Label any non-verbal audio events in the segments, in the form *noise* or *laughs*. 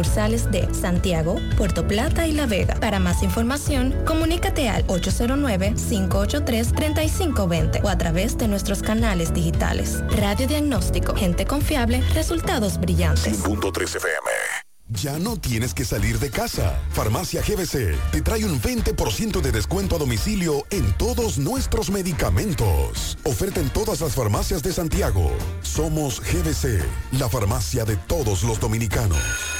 sucursales de Santiago, Puerto Plata y La Vega. Para más información, comunícate al 809-583-3520 o a través de nuestros canales digitales. Radio Diagnóstico, gente confiable, resultados brillantes. FM. Ya no tienes que salir de casa. Farmacia GBC te trae un 20% de descuento a domicilio en todos nuestros medicamentos. Oferta en todas las farmacias de Santiago. Somos GBC, la farmacia de todos los dominicanos.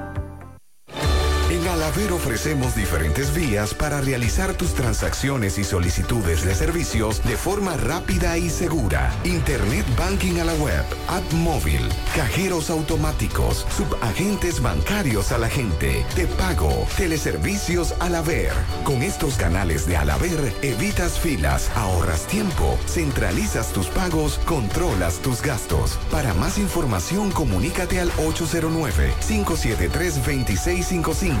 En Alaber ofrecemos diferentes vías para realizar tus transacciones y solicitudes de servicios de forma rápida y segura. Internet Banking a la web, app móvil, cajeros automáticos, subagentes bancarios a la gente, te pago, teleservicios Alaber. Con estos canales de Alaber evitas filas, ahorras tiempo, centralizas tus pagos, controlas tus gastos. Para más información comunícate al 809 573 2655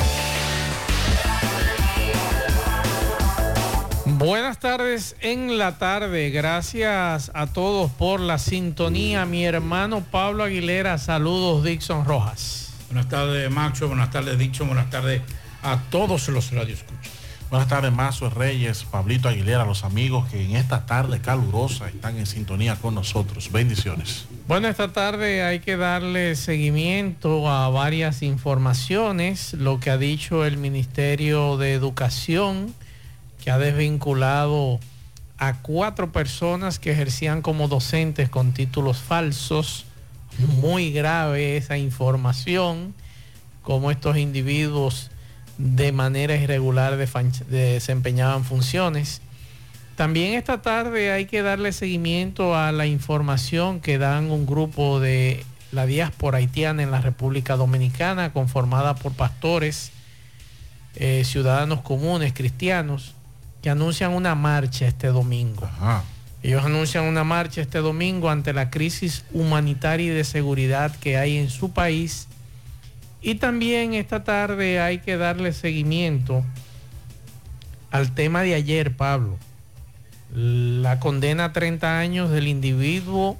Buenas tardes en la tarde. Gracias a todos por la sintonía. Mi hermano Pablo Aguilera, saludos Dixon Rojas. Buenas tardes Macho, buenas tardes Dixon, buenas tardes a todos los radioescuchas. Buenas tardes Mazo Reyes, Pablito Aguilera, los amigos que en esta tarde calurosa están en sintonía con nosotros. Bendiciones. Bueno, esta tarde hay que darle seguimiento a varias informaciones, lo que ha dicho el Ministerio de Educación que ha desvinculado a cuatro personas que ejercían como docentes con títulos falsos. Muy grave esa información, como estos individuos de manera irregular desempeñaban funciones. También esta tarde hay que darle seguimiento a la información que dan un grupo de la diáspora haitiana en la República Dominicana, conformada por pastores, eh, ciudadanos comunes, cristianos, que anuncian una marcha este domingo. Ellos anuncian una marcha este domingo ante la crisis humanitaria y de seguridad que hay en su país. Y también esta tarde hay que darle seguimiento al tema de ayer, Pablo. La condena a 30 años del individuo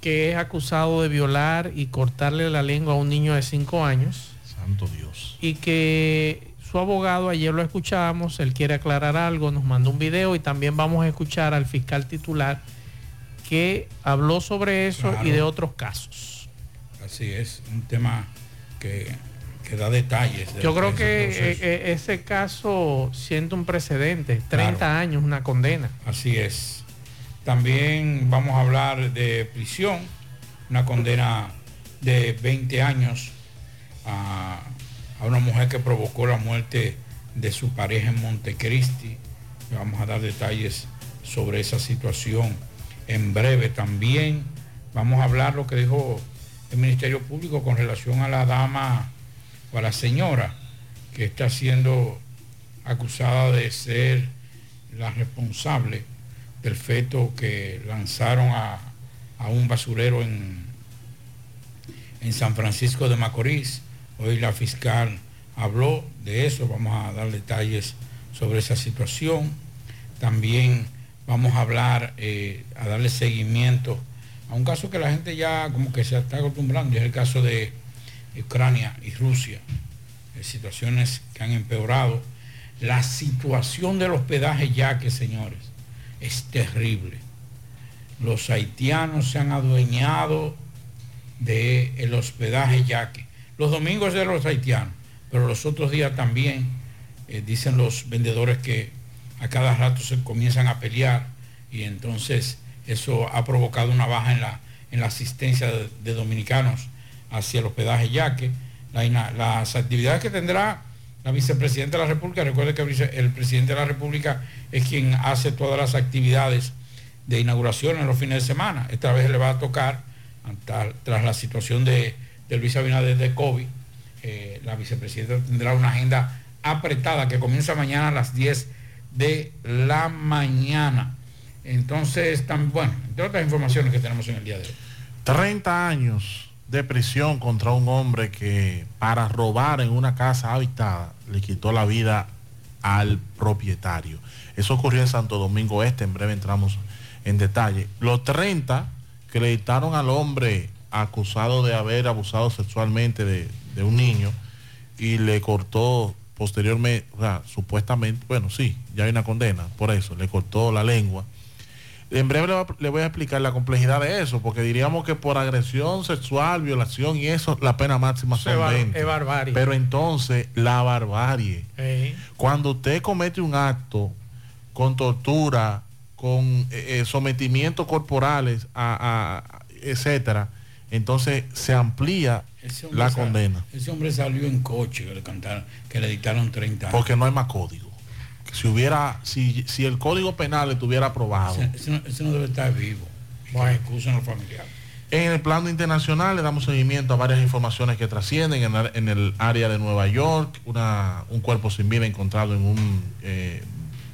que es acusado de violar y cortarle la lengua a un niño de 5 años. Santo Dios. Y que su abogado, ayer lo escuchamos, él quiere aclarar algo, nos mandó un video y también vamos a escuchar al fiscal titular que habló sobre eso Claro. y de otros casos. Así es, un tema que, que da detalles. de Yo creo que eh, eh, ese caso siente un precedente, 30 Claro. años, una condena. Así es. También vamos a hablar de prisión, una condena de 20 años a, a una mujer que provocó la muerte de su pareja en Montecristi. Vamos a dar detalles sobre esa situación en breve también. Vamos a hablar lo que dijo el Ministerio Público con relación a la dama o a la señora que está siendo acusada de ser la responsable del feto que lanzaron a, a un basurero en, en San Francisco de Macorís. Hoy la fiscal habló de eso, vamos a dar detalles sobre esa situación. También vamos a hablar, eh, a darle seguimiento a un caso que la gente ya como que se está acostumbrando, es el caso de Ucrania y Rusia. Eh, situaciones que han empeorado. La situación del hospedaje ya que, señores, es terrible. Los haitianos se han adueñado del hospedaje yaque. Los domingos de los haitianos, pero los otros días también eh, dicen los vendedores que a cada rato se comienzan a pelear y entonces eso ha provocado una baja en la, en la asistencia de, dominicanos hacia el hospedaje yaque. La ina- las actividades que tendrá la vicepresidenta de la República, recuerde que el presidente de la República es quien hace todas las actividades de inauguración en los fines de semana. Esta vez le va a tocar, tras la situación de, del Luis Abinader de COVID, eh, la vicepresidenta tendrá una agenda apretada que comienza mañana a las 10 de la mañana. Entonces, tan, bueno, entre otras informaciones que tenemos en el día de hoy. 30 años de prisión contra un hombre que para robar en una casa habitada le quitó la vida al propietario. Eso ocurrió en Santo Domingo Este, en breve entramos en detalle. Los 30 creditaron al hombre acusado de haber abusado sexualmente de, de un niño y le cortó posteriormente, o sea, supuestamente, bueno, sí, ya hay una condena por eso, le cortó la lengua. En breve le, va- le voy a explicar la complejidad de eso, porque diríamos que por agresión sexual, violación y eso, la pena máxima son bar- 20. es barbarie. Pero entonces, la barbarie. Eh, Cuando usted comete un acto con tortura, con eh, eh, sometimientos corporales, a, a- etcétera, entonces se amplía la sal- condena. Ese hombre salió en coche que le cantaron, que le dictaron 30 años. Porque no hay más código. Si hubiera, si, si el código penal estuviera aprobado. Ese, ese no, ese no debe estar vivo. Bueno, excusen los familiares. En el plano internacional le damos seguimiento a varias informaciones que trascienden en, el- en el área de Nueva York, una- un cuerpo sin vida encontrado en un eh,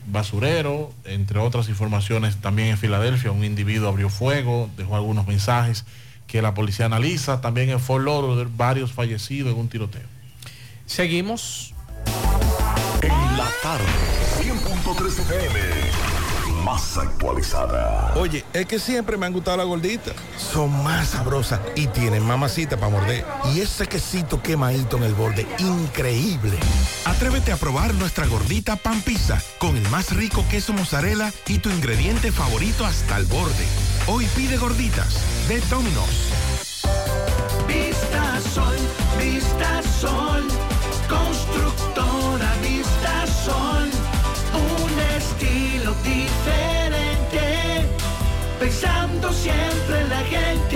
basurero, entre otras informaciones también en Filadelfia, un individuo abrió fuego, dejó algunos mensajes que la policía analiza, también en Fort Lauderdale varios fallecidos en un tiroteo. Seguimos. En la tarde, 100.3 FM, más actualizada. Oye, es que siempre me han gustado las gorditas. Son más sabrosas y tienen mamacita para morder. Y ese quesito quemadito en el borde, increíble. Atrévete a probar nuestra gordita pan pizza con el más rico queso mozzarella y tu ingrediente favorito hasta el borde. Hoy pide gorditas. De Domino's. Vista Sol, Vista Sol, constructora Vista Sol, un estilo diferente, pensando siempre en la gente,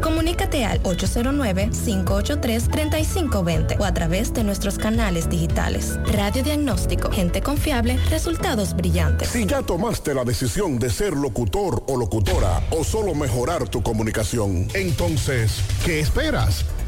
comunícate al 809-583-3520 o a través de nuestros canales digitales. Radiodiagnóstico, gente confiable, resultados brillantes. Si ya tomaste la decisión de ser locutor o locutora o solo mejorar tu comunicación, entonces, ¿qué esperas?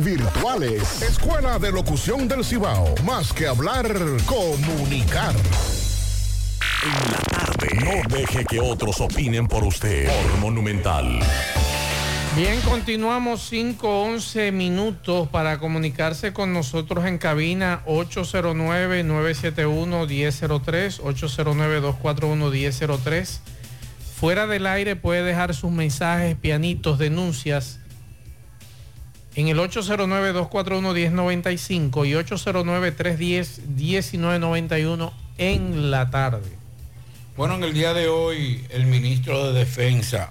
virtuales. Escuela de Locución del Cibao. Más que hablar, comunicar. En la tarde. No deje que otros opinen por usted. Por Monumental. Bien, continuamos 5, 11 minutos para comunicarse con nosotros en cabina 809-971-1003, 809-241-1003. Fuera del aire puede dejar sus mensajes, pianitos, denuncias en el 809-241-1095 y 809-310-1991 en la tarde. Bueno, en el día de hoy el ministro de Defensa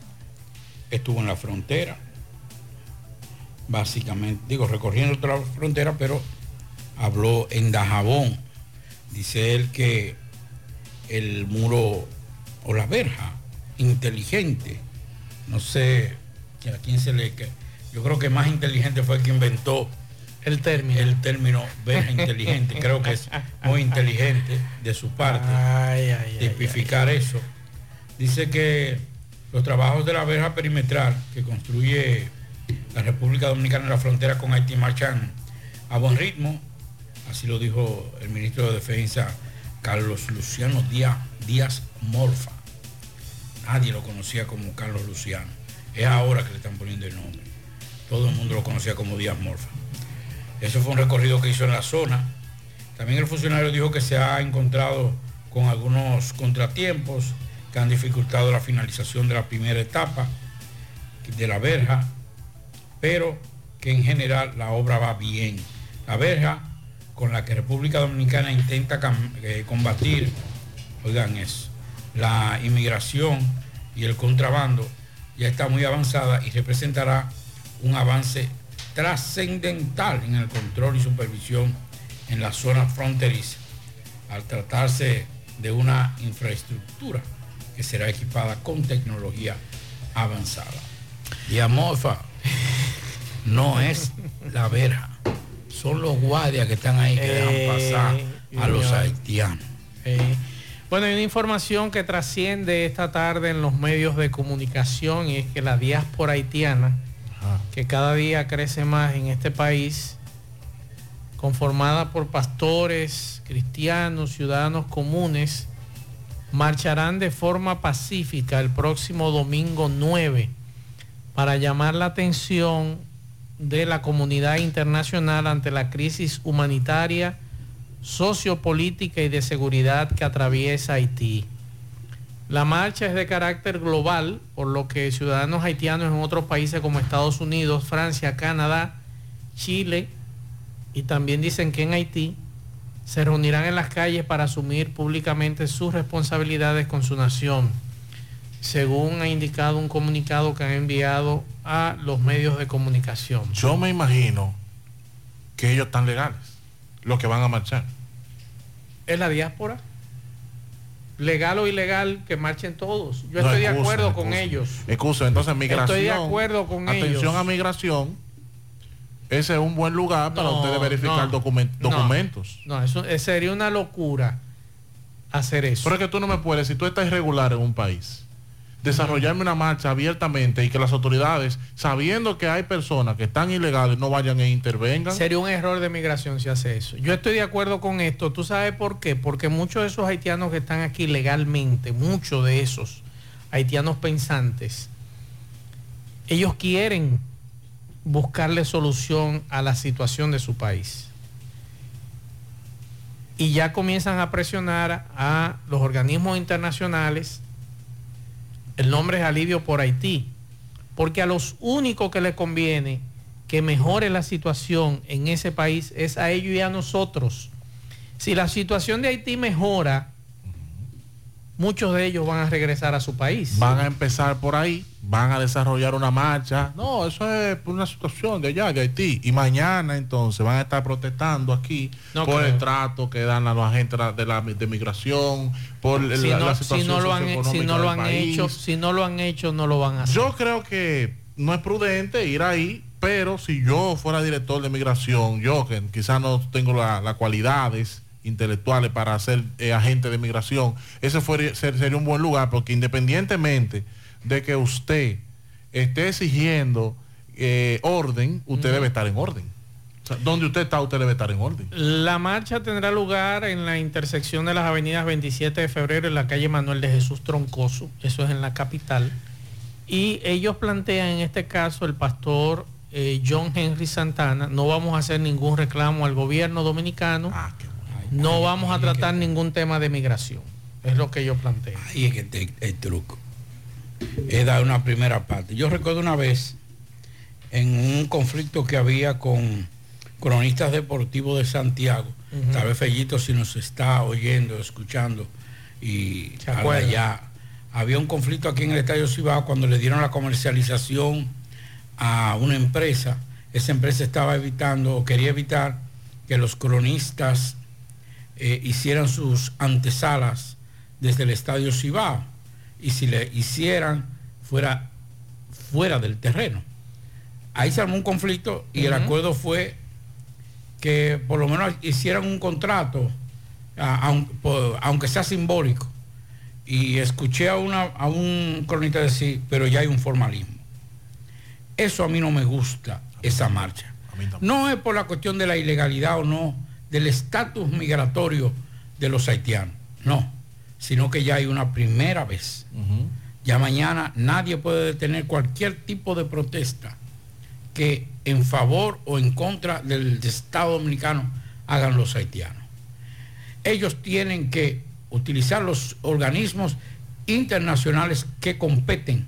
estuvo en la frontera, básicamente, digo, recorriendo la frontera, pero habló en Dajabón. Dice él que el muro o la verja inteligente, no sé a quién se le... Yo creo que más inteligente fue el que inventó el término. El término verja inteligente. creo que es muy inteligente de su parte tipificar eso. Dice que los trabajos de la verja perimetral que construye la República Dominicana en la frontera con Haití marchan a buen ritmo. Así lo dijo el ministro de Defensa Carlos Luciano Díaz, Díaz Morfa. Nadie lo conocía como Carlos Luciano. Es ahora que le están poniendo el nombre. Todo el mundo lo conocía como Díaz Morfa. Eso fue un recorrido que hizo en la zona. También el funcionario dijo que se ha encontrado con algunos contratiempos que han dificultado la finalización de la primera etapa de la verja, pero que en general la obra va bien. La verja con la que República Dominicana intenta eh, combatir, oigan eso, la inmigración y el contrabando ya está muy avanzada y representará un avance trascendental en el control y supervisión en la zona fronteriza, al tratarse de una infraestructura que será equipada con tecnología avanzada. Y no es la verja, son los guardias que están ahí que dejan Eh, pasar a los haitianos. Eh, bueno, hay una información que trasciende esta tarde en los medios de comunicación y es que la diáspora haitiana, que cada día crece más en este país, conformada por pastores, cristianos, ciudadanos comunes, marcharán de forma pacífica el próximo domingo 9 para llamar la atención de la comunidad internacional ante la crisis humanitaria, sociopolítica y de seguridad que atraviesa Haití. La marcha es de carácter global, por lo que ciudadanos haitianos en otros países como Estados Unidos, Francia, Canadá, Chile y también dicen que en Haití se reunirán en las calles para asumir públicamente sus responsabilidades con su nación, según ha indicado un comunicado que han enviado a los medios de comunicación. Yo me imagino que ellos están legales, los que van a marchar. ¿Es la diáspora? Legal o ilegal, que marchen todos. Yo No, estoy de excusa, acuerdo con ellos. Excusa, entonces migración. Estoy de acuerdo con atención ellos. a migración. Ese es un buen lugar para No, ustedes verificar no, documentos. No, eso eh, sería una locura hacer eso. Pero es que tú no me puedes, si tú estás irregular en un país, desarrollarme una marcha abiertamente y que las autoridades, sabiendo que hay personas que están ilegales, no vayan e intervengan. Sería un error de migración si hace eso. Yo estoy de acuerdo con esto. ¿Tú sabes por qué? Porque muchos de esos haitianos que están aquí legalmente, muchos de esos haitianos pensantes, ellos quieren buscarle solución a la situación de su país. Y ya comienzan a presionar a los organismos internacionales. El nombre es alivio por Haití. Porque a los únicos que les conviene que mejore la situación en ese país es a ellos y a nosotros. Si la situación de Haití mejora, muchos de ellos van a regresar a su país. Van a empezar por ahí, van a desarrollar una marcha. No, eso es por una situación de allá, de Haití. Y mañana entonces van a estar protestando aquí No por creo. el trato que dan a los agentes de la de migración, por si, la, no, la si situación no lo han, si no lo del han país. hecho, si no lo han hecho, no lo van a hacer. Yo creo que no es prudente ir ahí, pero si yo fuera director de migración, yo que quizás no tengo la- las cualidades intelectuales para ser eh, agente de migración, ese ser- sería un buen lugar, porque independientemente de que usted esté exigiendo eh, orden, usted debe estar en orden. O sea, donde usted está, usted debe estar en orden. La marcha tendrá lugar en la intersección de las avenidas 27 de febrero en la calle Manuel de Jesús Troncoso, eso es en la capital. Y ellos plantean en este caso el pastor eh, John Henry Santana, no vamos a hacer ningún reclamo al gobierno dominicano, no vamos a tratar ningún tema de migración, es lo que ellos plantean. Ahí es que te- el truco. Es dar una primera parte. Yo recuerdo una vez en un conflicto que había con cronistas deportivos de Santiago. Ujú. Tal vez Fellito si nos está oyendo, escuchando y allá. Había un conflicto aquí en el Estadio Cibao cuando le dieron la comercialización a una empresa. Esa empresa estaba evitando o quería evitar que los cronistas eh, hicieran sus antesalas desde el Estadio Cibao y si le hicieran fuera fuera del terreno. Ahí se armó un conflicto y el acuerdo fue que por lo menos hicieran un contrato, a- aun- por- aunque sea simbólico. Y escuché a, una, a un cronista decir, pero ya hay un formalismo. Eso a mí no me gusta, esa marcha. No es por la cuestión de la ilegalidad o no, del estatus migratorio de los haitianos, no, sino que ya hay una primera vez. Ya mañana nadie puede detener cualquier tipo de protesta que en favor o en contra del Estado dominicano hagan los haitianos. Ellos tienen que utilizar los organismos internacionales que competen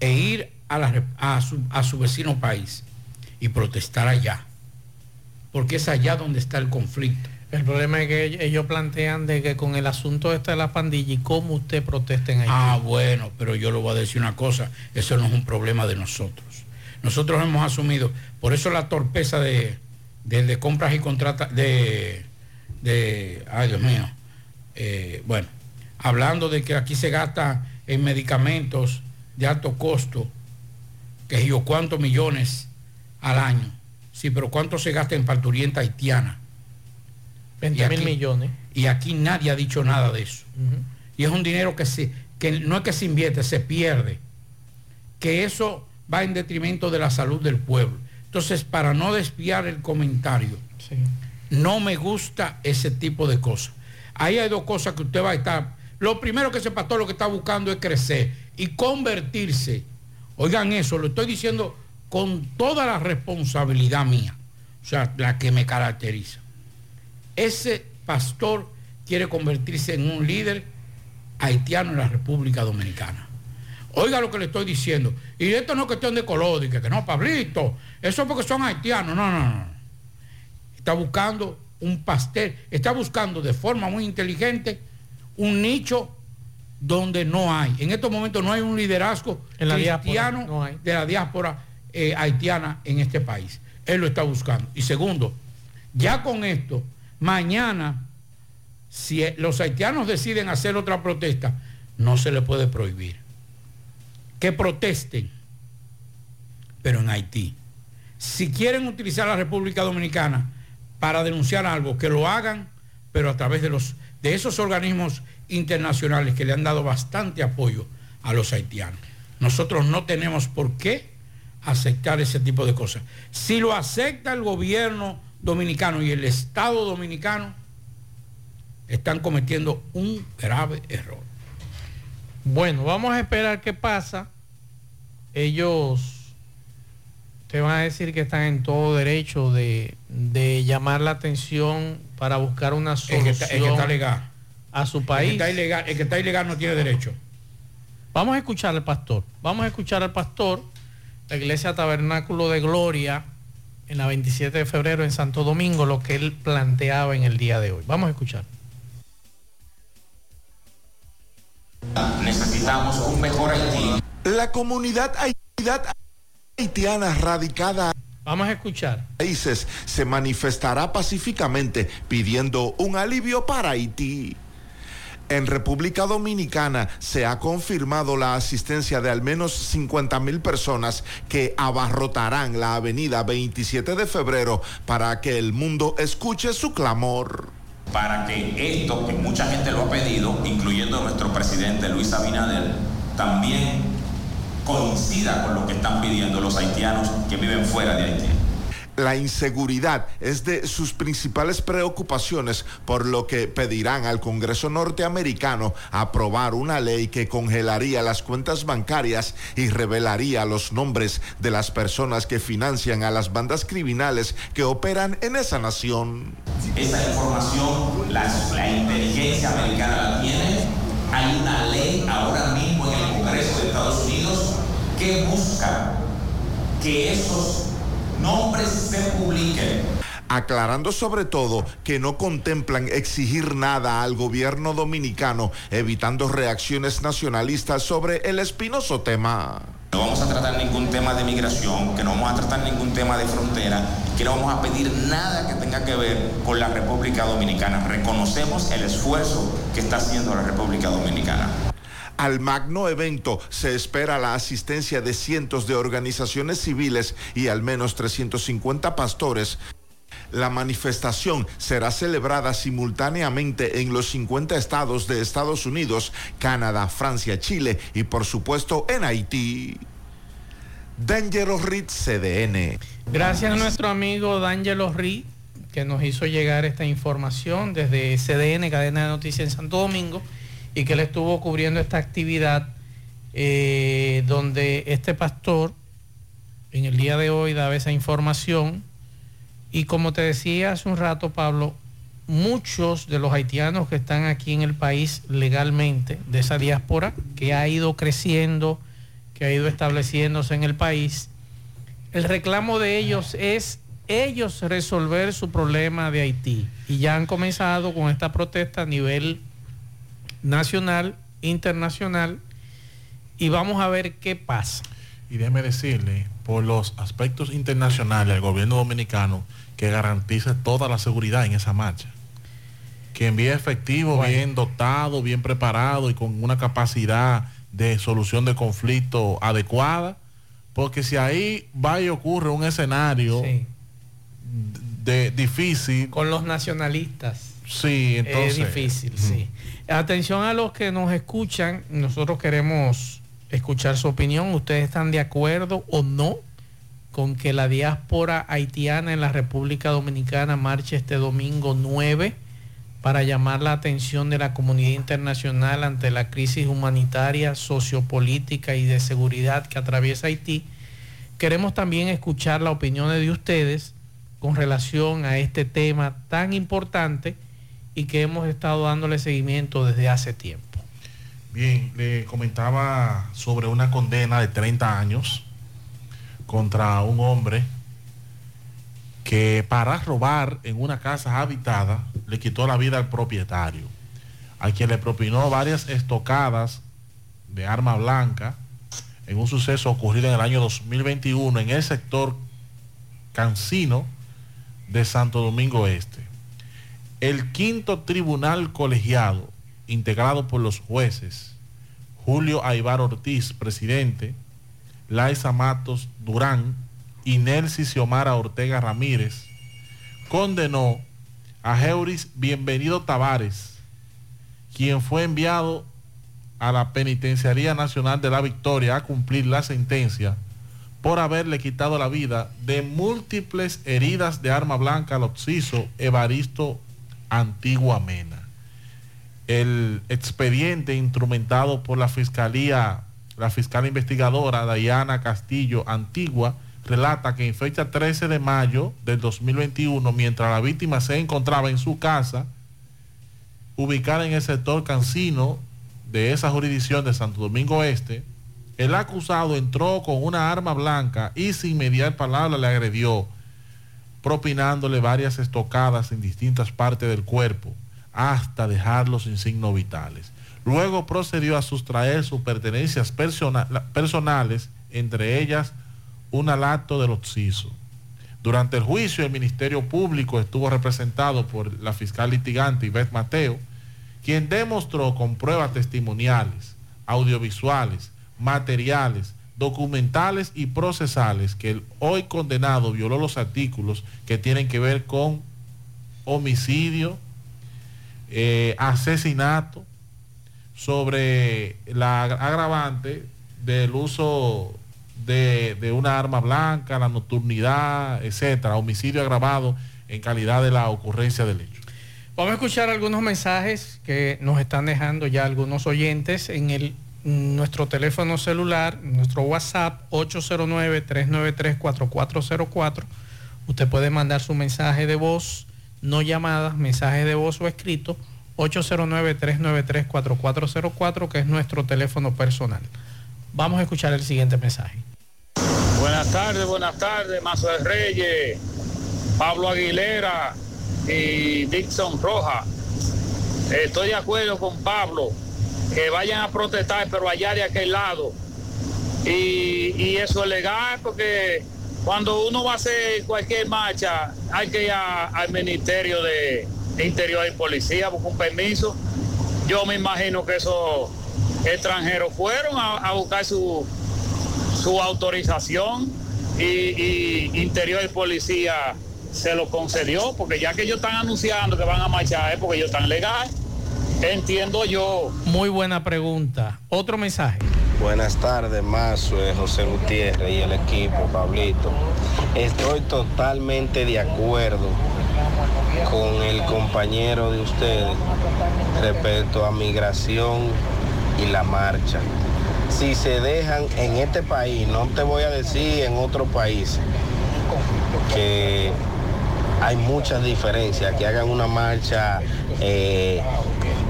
e ir a, la rep- a su, a su vecino país y protestar allá. Porque es allá donde está el conflicto. El problema es que ellos plantean de que con el asunto este de la pandilla y cómo usted protesta en Haití. Ah, bueno, pero yo le voy a decir una cosa, eso no es un problema de nosotros. Nosotros hemos asumido, por eso la torpeza de, de, de compras y contratas, de, de, ay Dios mío, eh, bueno, hablando de que aquí se gasta en medicamentos de alto costo, que yo cuántos millones al año. Sí, pero cuánto se gasta en parturienta haitiana. 20 mil millones. Y aquí nadie ha dicho nada de eso. Y es un dinero que, se, que no es que se invierte, se pierde. Que eso va en detrimento de la salud del pueblo. Entonces, para no desviar el comentario, no me gusta ese tipo de cosas. Ahí hay dos cosas que usted va a estar. Lo primero que ese pastor lo que está buscando es crecer y convertirse. Oigan eso, lo estoy diciendo con toda la responsabilidad mía, o sea, la que me caracteriza. Ese pastor quiere convertirse en un líder haitiano en la República Dominicana. Oiga lo que le estoy diciendo. Y esto no es cuestión de color, que, que no, Pablito, eso es porque son haitianos. No, no, no. Está buscando un pastel, está buscando de forma muy inteligente un nicho donde no hay. En estos momentos no hay un liderazgo En la cristiano diáspora, no hay. de la diáspora eh, haitiana en este país. Él lo está buscando. Y segundo, ya con esto, mañana, si los haitianos deciden hacer otra protesta, no se le puede prohibir. Que protesten, pero en Haití. Si quieren utilizar la República Dominicana para denunciar algo, que lo hagan, pero a través de, los, de esos organismos internacionales que le han dado bastante apoyo a los haitianos. Nosotros no tenemos por qué aceptar ese tipo de cosas. Si lo acepta el gobierno dominicano y el Estado dominicano, están cometiendo un grave error. Bueno, vamos a esperar qué pasa. Ellos te van a decir que están en todo derecho de, de llamar la atención para buscar una solución que está, el que está legal. a su El que país. está ilegal, el que está ilegal no tiene derecho. Vamos a escuchar al pastor. Vamos a escuchar al pastor, la iglesia Tabernáculo de Gloria, en la 27 de febrero en Santo Domingo, lo que él planteaba en el día de hoy. Vamos a escuchar. Necesitamos un mejor Haití. La comunidad haitiana, haitiana radicada Vamos a escuchar. países se manifestará pacíficamente pidiendo un alivio para Haití. En República Dominicana se ha confirmado la asistencia de al menos 50 mil personas que abarrotarán la avenida 27 de febrero para que el mundo escuche su clamor. Para que esto, que mucha gente lo ha pedido, incluyendo nuestro presidente Luis Abinader, también coincida con lo que están pidiendo los haitianos que viven fuera de Haití. La inseguridad es de sus principales preocupaciones, por lo que pedirán al Congreso norteamericano aprobar una ley que congelaría las cuentas bancarias y revelaría los nombres de las personas que financian a las bandas criminales que operan en esa nación. Esa información la, inteligencia americana la tiene. Hay una ley ahora mismo en el Congreso de Estados Unidos que busca que esos nombres se publiquen. aclarando sobre todo que no contemplan exigir nada al gobierno dominicano, evitando reacciones nacionalistas sobre el espinoso tema. No vamos a tratar ningún tema de migración, que no vamos a tratar ningún tema de frontera, que no vamos a pedir nada que tenga que ver con la República Dominicana. Reconocemos el esfuerzo que está haciendo la República Dominicana. Al magno evento se espera la asistencia de cientos de organizaciones civiles y al menos 350 pastores. La manifestación será celebrada simultáneamente en los 50 estados de Estados Unidos, Canadá, Francia, Chile y por supuesto en Haití. Dangerous Reed CDN. Gracias a nuestro amigo D'Angelo Ri, que nos hizo llegar esta información desde CDN, Cadena de Noticias en Santo Domingo, y que él estuvo cubriendo esta actividad eh, donde este pastor en el día de hoy daba esa información. Y como te decía hace un rato, Pablo, muchos de los haitianos que están aquí en el país legalmente, de esa diáspora, que ha ido creciendo, que ha ido estableciéndose en el país, el reclamo de ellos es ellos resolver su problema de Haití. Y ya han comenzado con esta protesta a nivel nacional, internacional, y vamos a ver qué pasa. Y déjeme decirle, por los aspectos internacionales, al gobierno dominicano que garantice toda la seguridad en esa marcha. Que envíe efectivo, Bueno. bien dotado, bien preparado y con una capacidad de solución de conflicto adecuada. Porque si ahí va y ocurre un escenario de difícil. Con los nacionalistas. Sí, entonces. es difícil, sí. Atención a los que nos escuchan, nosotros queremos escuchar su opinión. ¿Ustedes están de acuerdo o no con que la diáspora haitiana en la República Dominicana marche este domingo 9 para llamar la atención de la comunidad internacional ante la crisis humanitaria, sociopolítica y de seguridad que atraviesa Haití? Queremos también escuchar las opiniones de ustedes con relación a este tema tan importante y que hemos estado dándole seguimiento desde hace tiempo. Bien, le comentaba sobre una condena de 30 años contra un hombre que para robar en una casa habitada le quitó la vida al propietario, a quien le propinó varias estocadas de arma blanca en un suceso ocurrido en el año 2021 en el sector Cancino de Santo Domingo Este. El quinto tribunal colegiado, integrado por los jueces Julio Aibar Ortiz, presidente, Laisa Matos Durán y Nelsi Xiomara Ortega Ramírez, condenó a Heuris Bienvenido Tavares, quien fue enviado a la Penitenciaría Nacional de la Victoria a cumplir la sentencia por haberle quitado la vida de múltiples heridas de arma blanca al occiso Evaristo Antigua Mena. El expediente instrumentado por la Fiscalía, la fiscal investigadora Dayana Castillo Antigua, relata que en fecha 13 de mayo del 2021, mientras la víctima se encontraba en su casa, ubicada en el sector Cancino de esa jurisdicción de Santo Domingo Este, el acusado entró con una arma blanca y sin mediar palabra le agredió, propinándole varias estocadas en distintas partes del cuerpo, hasta dejarlo sin signos vitales. Luego procedió a sustraer sus pertenencias persona- personales, entre ellas un lacto del occiso. Durante el juicio, el Ministerio Público estuvo representado por la fiscal litigante Ivette Mateo, quien demostró con pruebas testimoniales, audiovisuales, materiales, documentales y procesales que el hoy condenado violó los artículos que tienen que ver con homicidio, eh, asesinato, sobre la agravante del uso de, de una arma blanca, la nocturnidad, etcétera, homicidio agravado en calidad de la ocurrencia del hecho. Vamos a escuchar algunos mensajes que nos están dejando ya algunos oyentes en el nuestro teléfono celular, nuestro WhatsApp 809-393-4404. Usted puede mandar su mensaje de voz, no llamadas, mensaje de voz o escrito 809-393-4404, que es nuestro teléfono personal. Vamos a escuchar el siguiente mensaje. Buenas tardes, buenas tardes, Mazo de Reyes, Pablo Aguilera y Dixon Roja. Estoy de acuerdo con Pablo, que vayan a protestar, pero allá de aquel lado. Y, y eso es legal, porque cuando uno va a hacer cualquier marcha, hay que ir al Ministerio de Interior y Policía, buscar un permiso. Yo me imagino que esos extranjeros fueron a, buscar su, su autorización y, Interior y Policía se lo concedió, porque ya que ellos están anunciando que van a marchar es porque ellos están legal. Entiendo yo. Muy buena pregunta. Otro mensaje. Buenas tardes, Mazo, José Gutiérrez y el equipo, Pablito. Estoy totalmente de acuerdo con el compañero de ustedes respecto a migración y la marcha. Si se dejan en este país, no te voy a decir en otro país, que hay muchas diferencias, que hagan una marcha eh,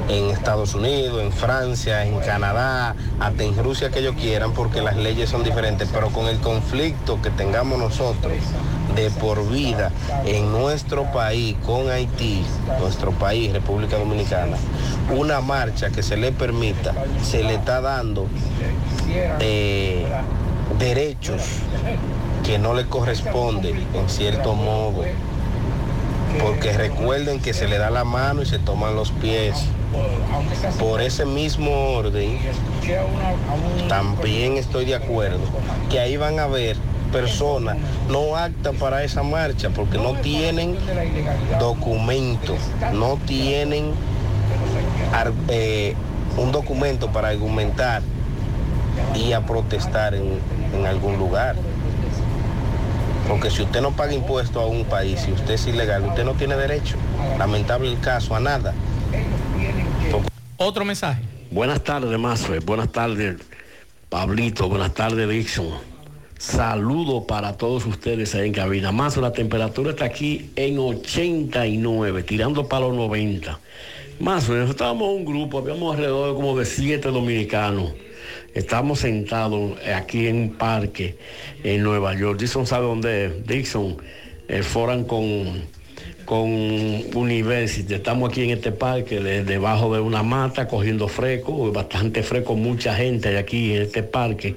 en Estados Unidos, en Francia, en Canadá, hasta en Rusia que ellos quieran, porque las leyes son diferentes, pero con el conflicto que tengamos nosotros de por vida en nuestro país con Haití, nuestro país, República Dominicana, una marcha que se le permita, se le está dando eh, derechos que no le corresponden en cierto modo. Porque recuerden que se le da la mano y se toman los pies. Por ese mismo orden, también estoy de acuerdo que ahí van a ver personas no aptas para esa marcha porque no tienen documento, no tienen eh, un documento para argumentar y a protestar en, en algún lugar. Porque si usted no paga impuestos a un país, si usted es ilegal, usted no tiene derecho, lamentable el caso, a nada. Otro mensaje. Buenas tardes, Mazue. Buenas tardes, Pablito. Buenas tardes, Dixon. Saludo para todos ustedes ahí en cabina. Más la temperatura está aquí en 89, tirando para los 90. Más nosotros estábamos un grupo, habíamos alrededor como de siete dominicanos. Estamos sentados aquí en un parque en Nueva York. Dixon sabe dónde es. Dixon, el foran con, con University. Estamos aquí en este parque, de- debajo de una mata, cogiendo fresco, bastante fresco, mucha gente aquí en este parque.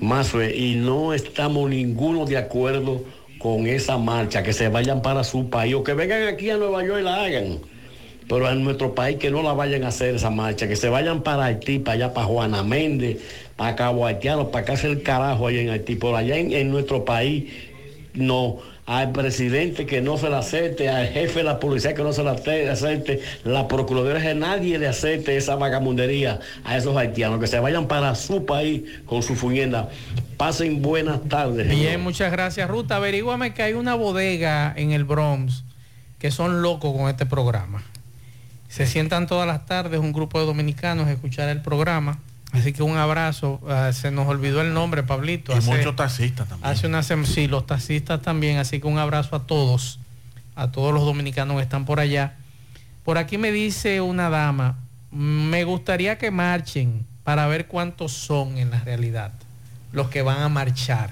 Más, y no estamos ninguno de acuerdo con esa marcha, que se vayan para su país o que vengan aquí a Nueva York y la hagan. Pero en nuestro país que no la vayan a hacer esa marcha, que se vayan para Haití, para allá, para Juana Méndez, para Cabo Haitiano, para acá hacer el carajo ahí en Haití. Por allá en, en nuestro país, no. Al presidente que no se la acepte, al jefe de la policía que no se la te- acepte, la procuraduría que nadie le acepte esa vagamundería a esos haitianos, que se vayan para su país con su fuñenda. Pasen buenas tardes. Bien, señor. muchas gracias, Ruta. Averíguame que hay una bodega en el Bronx que son locos con este programa. Se sientan todas las tardes un grupo de dominicanos a escuchar el programa. Así que un abrazo. Ah, se nos olvidó el nombre, Pablito. Y Hace- muchos taxistas también. Hace una sí, los taxistas también, así que un abrazo a todos, a todos los dominicanos que están por allá. Por aquí me dice una dama, me gustaría que marchen para ver cuántos son en la realidad los que van a marchar.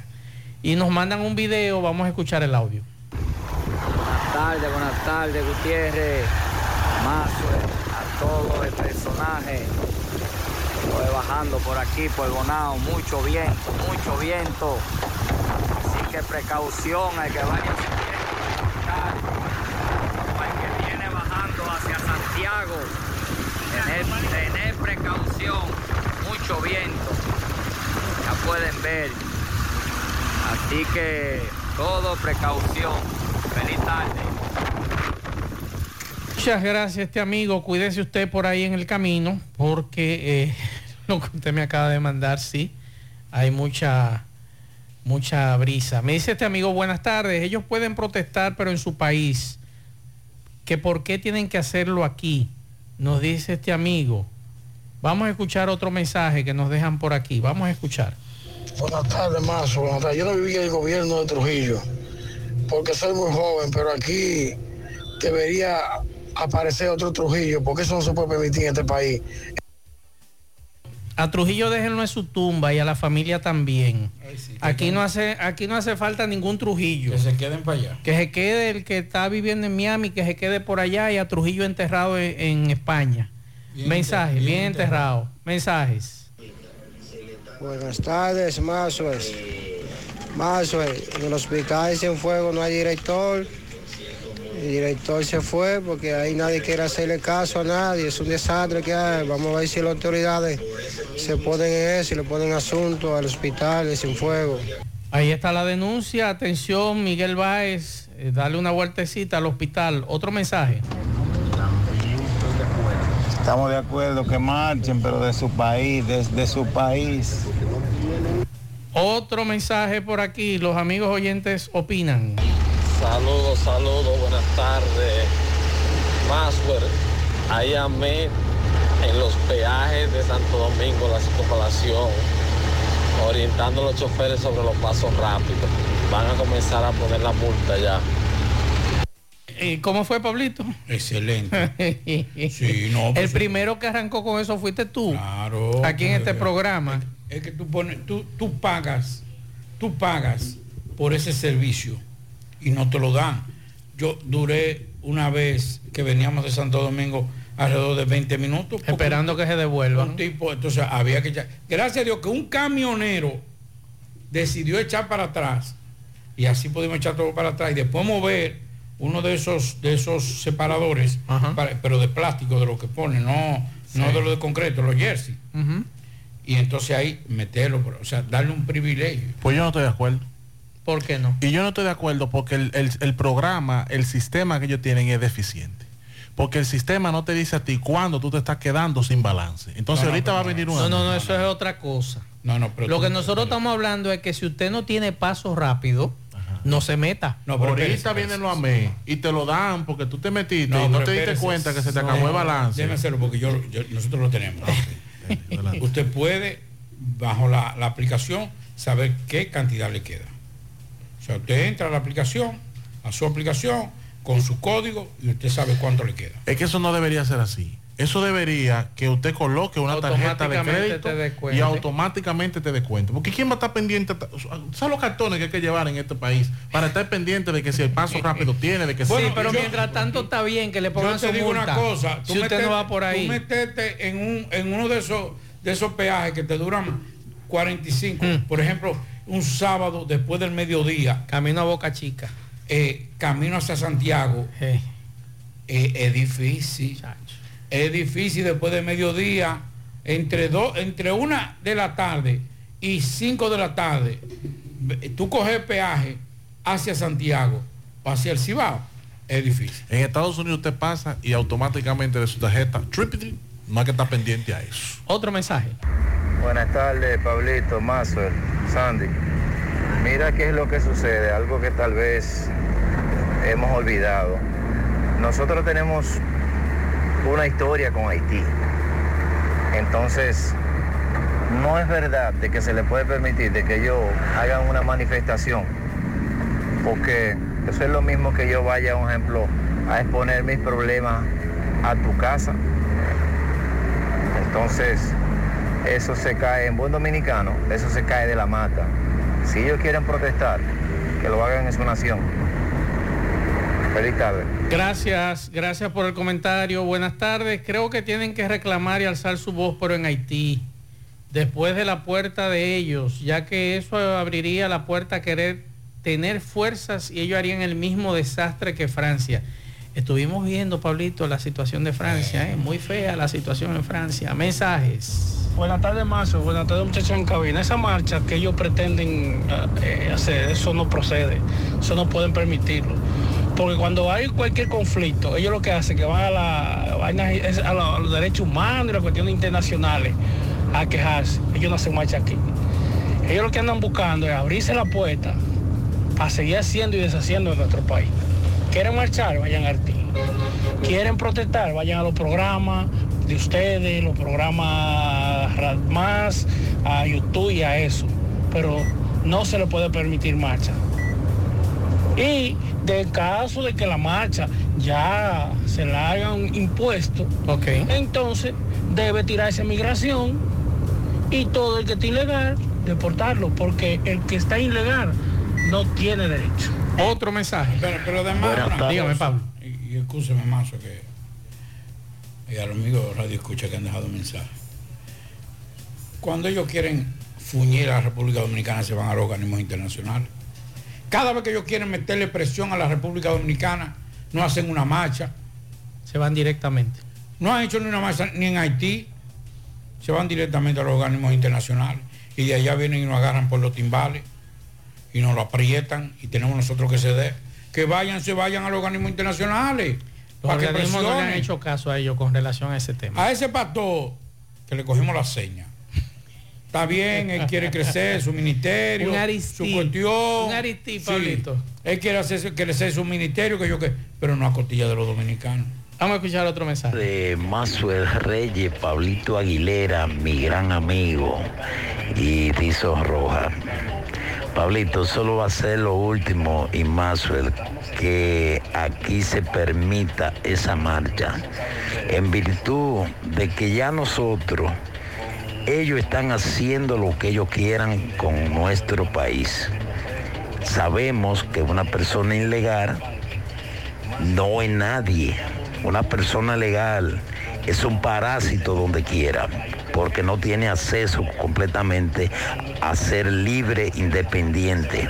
Y nos mandan un video, vamos a escuchar el audio. Buenas tardes, buenas tardes, Gutiérrez, Mazue, a todo el personaje. Bajando por aquí, por Bonao, mucho viento, mucho viento. Así que precaución, hay que vaya el que viene bajando hacia Santiago. Tener, tener precaución, mucho viento. Ya pueden ver. Así que todo precaución. Feliz tarde. Muchas gracias, este amigo. Cuídese usted por ahí en el camino, porque eh, *laughs* que usted me acaba de mandar, sí, hay mucha, mucha brisa. Me dice este amigo, buenas tardes. Ellos pueden protestar, pero en su país. Que por qué tienen que hacerlo aquí, nos dice este amigo. Vamos a escuchar otro mensaje que nos dejan por aquí. Vamos a escuchar. Buenas tardes, Mazo. Buenas tardes. Yo no viví el gobierno de Trujillo porque soy muy joven, pero aquí debería aparecer otro Trujillo porque eso no se puede permitir en este país. A Trujillo déjenlo en su tumba y a la familia también. Aquí no hace, aquí no hace falta ningún Trujillo. Que se queden para allá. Que se quede el que está viviendo en Miami, que se quede por allá y a Trujillo enterrado en, en España. Bien Mensajes, enter- bien, bien enterrado. Mensajes. Buenas tardes, Mazos. Mazos, en el hospital Cienfuegos no hay director. El director se fue porque ahí nadie quiere hacerle caso a nadie. Es un desastre que hay. Vamos a ver si las autoridades se ponen en eso y le ponen asunto al hospital de Cienfuegos. Ahí está la denuncia. Atención, Miguel Báez, eh, dale una vueltecita al hospital. Otro mensaje. Estamos de acuerdo que marchen, pero de su país, desde su país. Otro mensaje por aquí. Los amigos oyentes opinan. Saludos, saludos, buenas tardes. Maswer, ahí amé en los peajes de Santo Domingo la circunvalación, orientando a los choferes sobre los pasos rápidos. Van a comenzar a poner la multa ya. ¿Cómo fue, Pablito? Excelente. *laughs* Sí, no, El pues- primero que arrancó con eso fuiste tú. Claro. Aquí en este programa. Es, es que tú pones, tú, tú pagas, tú pagas por ese servicio. Y no te lo dan. Yo duré una vez que veníamos de Santo Domingo alrededor de 20 minutos. Esperando que se devuelva. Un tipo, entonces había que echar. Gracias a Dios que un camionero decidió echar para atrás y así pudimos echar todo para atrás y después mover uno de esos de esos separadores, para- pero de plástico de lo que pone, no, no de lo de concreto, los jersey. Y entonces ahí meterlo, o sea, darle un privilegio. Pues yo no estoy de acuerdo. ¿Por qué no? Y yo no estoy de acuerdo porque el, el- el programa, el sistema que ellos tienen es deficiente. Porque el sistema no te dice a ti cuándo tú te estás quedando sin balance. Entonces No, ahorita va a venir un No, no, no, eso es otra cosa. No, no, pero Lo que nosotros estamos hablando es que si usted no tiene paso rápido, no se meta. No, pero ahorita vienen los AME y te lo dan porque tú te metiste y no te diste cuenta que se te No, acabó el balance. Déjeme hacerlo porque yo, yo- nosotros lo tenemos. Usted puede, bajo la, la aplicación, saber qué cantidad le queda. Sea, usted entra a la aplicación, a su aplicación, con su código y usted sabe cuánto le queda. Es que eso no debería ser así. Eso debería que usted coloque una tarjeta de crédito y automáticamente te descuente. Porque ¿quién va a estar pendiente? ¿Sabes los cartones que hay que llevar en este país para estar pendiente de que si el paso *laughs* rápido tiene, de que sí, si- pero yo- mientras tanto está bien que le pongan Yo te su digo multa. una cosa, si usted no va por ahí. Tú metete en, un, en uno de esos, de esos peajes que te duran 45, Mm. por ejemplo, un sábado después del mediodía. Camino a Boca Chica. eh, camino hacia Santiago. eh, es difícil. Es difícil después del mediodía, entre, dos entre una de la tarde y cinco de la tarde, tú coges peaje hacia Santiago o hacia el Cibao. Es difícil. En Estados Unidos usted pasa y automáticamente de su tarjeta, tripity, no hay que estar pendiente a eso. Otro mensaje. Buenas tardes, Pablito, Mazuel, Sandy. Mira qué es lo que sucede, algo que tal vez hemos olvidado. Nosotros tenemos una historia con Haití. Entonces, no es verdad de que se le puede permitir de que ellos hagan una manifestación, porque eso es lo mismo que yo vaya, por ejemplo, a exponer mis problemas a tu casa. Entonces, eso se cae, en buen dominicano, eso se cae de la mata. Si ellos quieren protestar, que lo hagan en su nación. Feliz tarde. Gracias, gracias por el comentario. Buenas tardes. Creo que tienen que reclamar y alzar su voz, pero en Haití, después de la puerta de ellos, ya que eso abriría la puerta a querer tener fuerzas y ellos harían el mismo desastre que Francia. Estuvimos viendo, Pablito, la situación de Francia, ¿eh? muy fea la situación en Francia. Mensajes. Buenas tardes, Mazo. Buenas tardes, muchachos en cabina. Esa marcha que ellos pretenden eh, hacer, eso no procede. Eso no pueden permitirlo. Porque cuando hay cualquier conflicto, ellos lo que hacen es que van a, la, a, la- a los derechos humanos y las cuestiones internacionales a quejarse. Ellos no hacen marcha aquí. Ellos lo que andan buscando es abrirse la puerta para seguir haciendo y deshaciendo en nuestro país. Quieren marchar, vayan a Haití. Quieren protestar, vayan a los programas de ustedes, los programas Ra- más, a YouTube y a eso. Pero no se le puede permitir marcha. Y del caso de que la marcha ya se le haga un impuesto, entonces debe tirarse migración y todo el que está ilegal, deportarlo, porque el que está ilegal no tiene derecho. Otro mensaje. Pero, pero además, Buenas. Dígame, Pablo. Y, y excúseme, Mazo, que y a los amigos de Radio Escucha que han dejado mensajes. Cuando ellos quieren fuñir a la República Dominicana, se van a los organismos internacionales. Cada vez que ellos quieren meterle presión a la República Dominicana, no hacen una marcha. Se van directamente. No han hecho ni una marcha ni en Haití. Se van directamente a los organismos internacionales. Y de allá vienen y nos agarran por los timbales. Y nos lo aprietan. Y tenemos nosotros que ceder. Que vayan, se vayan a los organismos internacionales. Los para que organismos no le han hecho caso a ellos con relación a ese tema. A ese pastor que le cogimos la seña. Está bien, él quiere crecer su ministerio, *laughs* Un su Aristí. cuestión. Un Aristí, Sí. Pablito. Él quiere hacer crecer su ministerio, que yo que, pero no a costilla de los dominicanos. Vamos a escuchar otro mensaje. De Mazuel Reyes, Pablito Aguilera, mi gran amigo, y Rizzo Roja. Pablito, solo va a ser lo último y Mazuel que aquí se permita esa marcha. En virtud de que ya nosotros, ellos están haciendo lo que ellos quieran con nuestro país. sabemos que una persona ilegal no es nadie. Una persona legal es un parásito donde quiera, porque no tiene acceso completamente a ser libre, independiente.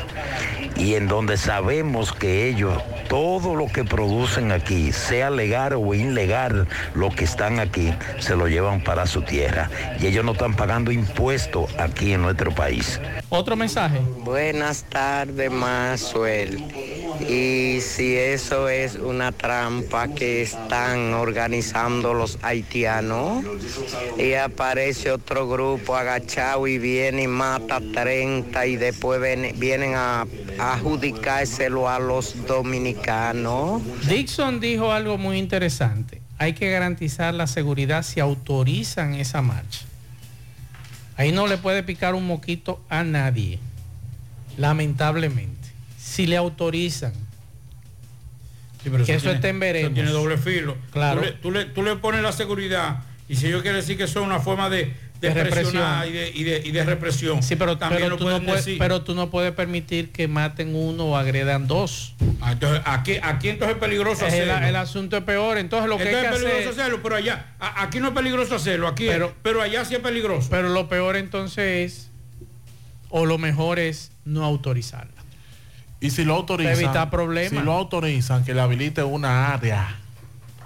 Y en donde sabemos que ellos, todo lo que producen aquí, sea legal o ilegal, lo que están aquí, se lo llevan para su tierra. Y ellos no están pagando impuestos aquí en nuestro país. Otro mensaje. Buenas tardes, Masuel. Y si eso es una trampa que están organizando los haitianos, y aparece otro grupo agachado y viene y mata 30 y después ven- vienen a, a adjudicárselo a los dominicanos. Dixon dijo algo muy interesante. Hay que garantizar la seguridad si autorizan esa marcha. Ahí no le puede picar un moquito a nadie, lamentablemente. Si le autorizan, Sí, pero que eso tiene- esté en veremos. eso tiene doble filo. Claro. Tú le, tú le- tú le pones la seguridad y si ellos quieren decir que eso es una forma de, de, De presionar represión. y de, y de- y de represión. Sí, pero, también pero lo tú no puedes, decir. pero tú no puedes permitir que maten uno o agredan dos. Ah, entonces, aquí, aquí entonces es peligroso Es hacerlo. el asunto es peor. Entonces lo que Entonces hay que es peligroso hacer... hacerlo, pero allá, a- aquí no es peligroso hacerlo, aquí es- Pero- pero, allá sí es peligroso. Pero lo peor entonces es, o lo mejor es no autorizarla. Y si lo autorizan, evitar problemas. si lo autorizan, que le habilite una área,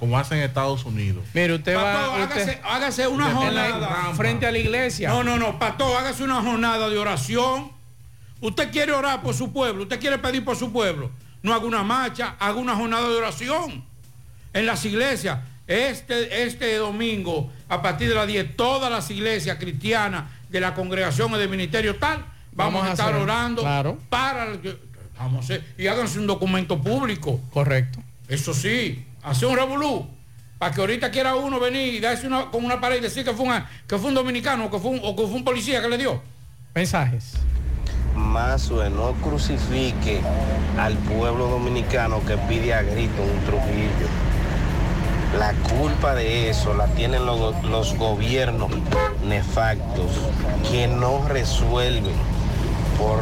como hacen en Estados Unidos. Mire, usted Pato, va... hágase, usted- hágase una jornada. frente a la iglesia. No, no, no, Pato, hágase una jornada de oración. Usted quiere orar por su pueblo, usted quiere pedir por su pueblo. No haga una marcha, haga una jornada de oración en las iglesias. Este, este domingo, a partir de las 10, todas las iglesias cristianas de la congregación o del ministerio tal, vamos, Vamos a estar hacer, orando claro. para vamos a hacer, y háganse un documento público. Correcto. Eso sí, hace un revolú. Para que ahorita quiera uno venir y darse una, con una pared y decir que fue, una- que fue un dominicano que fue un- o que fue un policía que le dio. Mensajes. Mazue, no crucifique al pueblo dominicano que pide a grito un Trujillo. La culpa de eso la tienen los, los gobiernos nefactos que no resuelven por,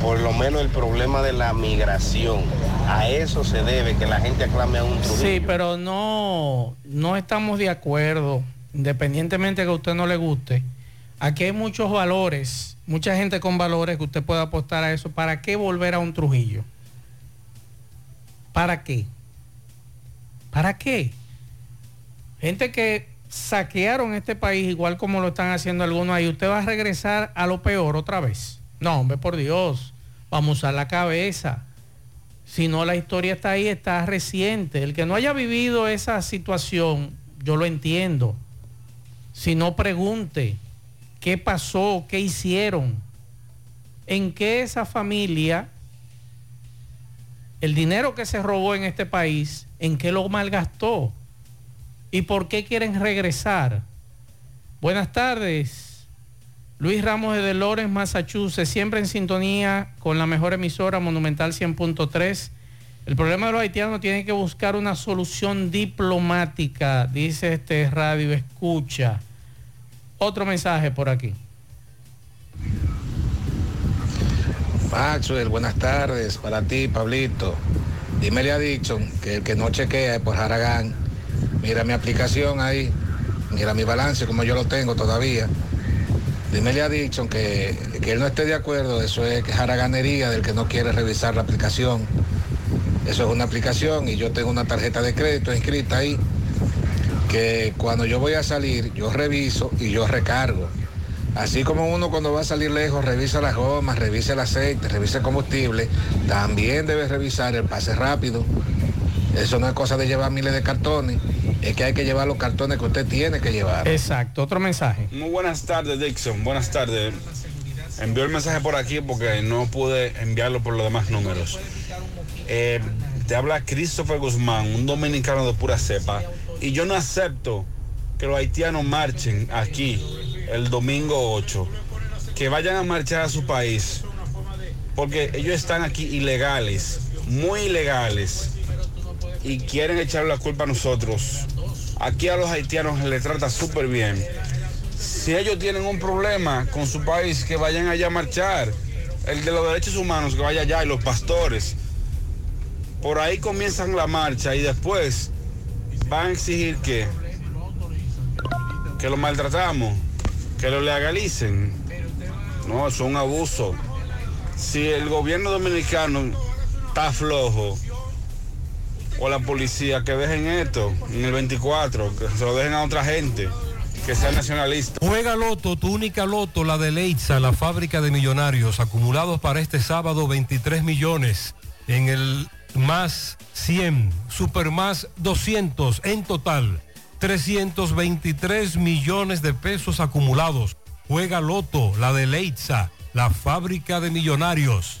por lo menos el problema de la migración. A eso se debe que la gente aclame a un Trujillo. Sí, pero no, no estamos de acuerdo, independientemente que a usted no le guste. Aquí hay muchos valores, mucha gente con valores que usted puede apostar a eso. ¿Para qué volver a un Trujillo? ¿Para qué? ¿Para qué? Gente que saquearon este país igual como lo están haciendo algunos ahí. ¿Usted va a regresar a lo peor otra vez? No, hombre, por Dios. Vamos a la cabeza. Si no, la historia está ahí, está reciente. El que no haya vivido esa situación, yo lo entiendo. Si no, pregunte qué pasó, qué hicieron, en qué esa familia, el dinero que se robó en este país, en qué lo malgastó y por qué quieren regresar. Buenas tardes. Luis Ramos de Dolores, Massachusetts, siempre en sintonía con la mejor emisora Monumental 100.3. El problema de los haitianos tiene que buscar una solución diplomática, dice este radio escucha. Otro mensaje por aquí. Maxwell, buenas tardes para ti, Pablito. Dímele a Dixon que el que no chequea es por Haragán. Mira mi aplicación ahí, mira mi balance como yo lo tengo todavía. Dímele a Dixon que, que él no esté de acuerdo, eso es haraganería del que no quiere revisar la aplicación. Eso es una aplicación y yo tengo una tarjeta de crédito inscrita ahí que cuando yo voy a salir yo reviso y yo recargo. Así como uno cuando va a salir lejos revisa las gomas, revisa el aceite, revisa el combustible, también debe revisar el pase rápido. Eso no es cosa de llevar miles de cartones, es que hay que llevar los cartones que usted tiene que llevar. Exacto, otro mensaje. Muy buenas tardes, Dixon. Buenas tardes. Envió el mensaje por aquí porque no pude enviarlo por los demás números. Eh, te habla Christopher Guzmán, un dominicano de pura cepa. Y yo no acepto que los haitianos marchen aquí el domingo 8. Que vayan a marchar a su país. Porque ellos están aquí ilegales, muy ilegales. Y quieren echar la culpa a nosotros. Aquí a los haitianos les trata súper bien. Si ellos tienen un problema con su país, que vayan allá a marchar. el de los derechos humanos que vaya allá y los pastores. Por ahí comienzan la marcha y después van a exigir que, que lo maltratamos, que lo legalicen. No, es un abuso. Si el gobierno dominicano está flojo, o la policía, que dejen esto en el 24, que se lo dejen a otra gente, que sea nacionalista. Juega Loto, tu única Loto, la de Leitza, la fábrica de millonarios, acumulados para este sábado 23 millones en el más 100, super más 200 en total. 323 millones de pesos acumulados. Juega Loto, la de Leitza, la fábrica de millonarios.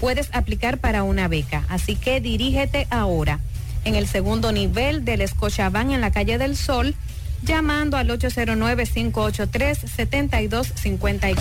puedes aplicar para una beca. Así que dirígete ahora en el segundo nivel del Escochabán en la calle del Sol, llamando al 809-583-7254.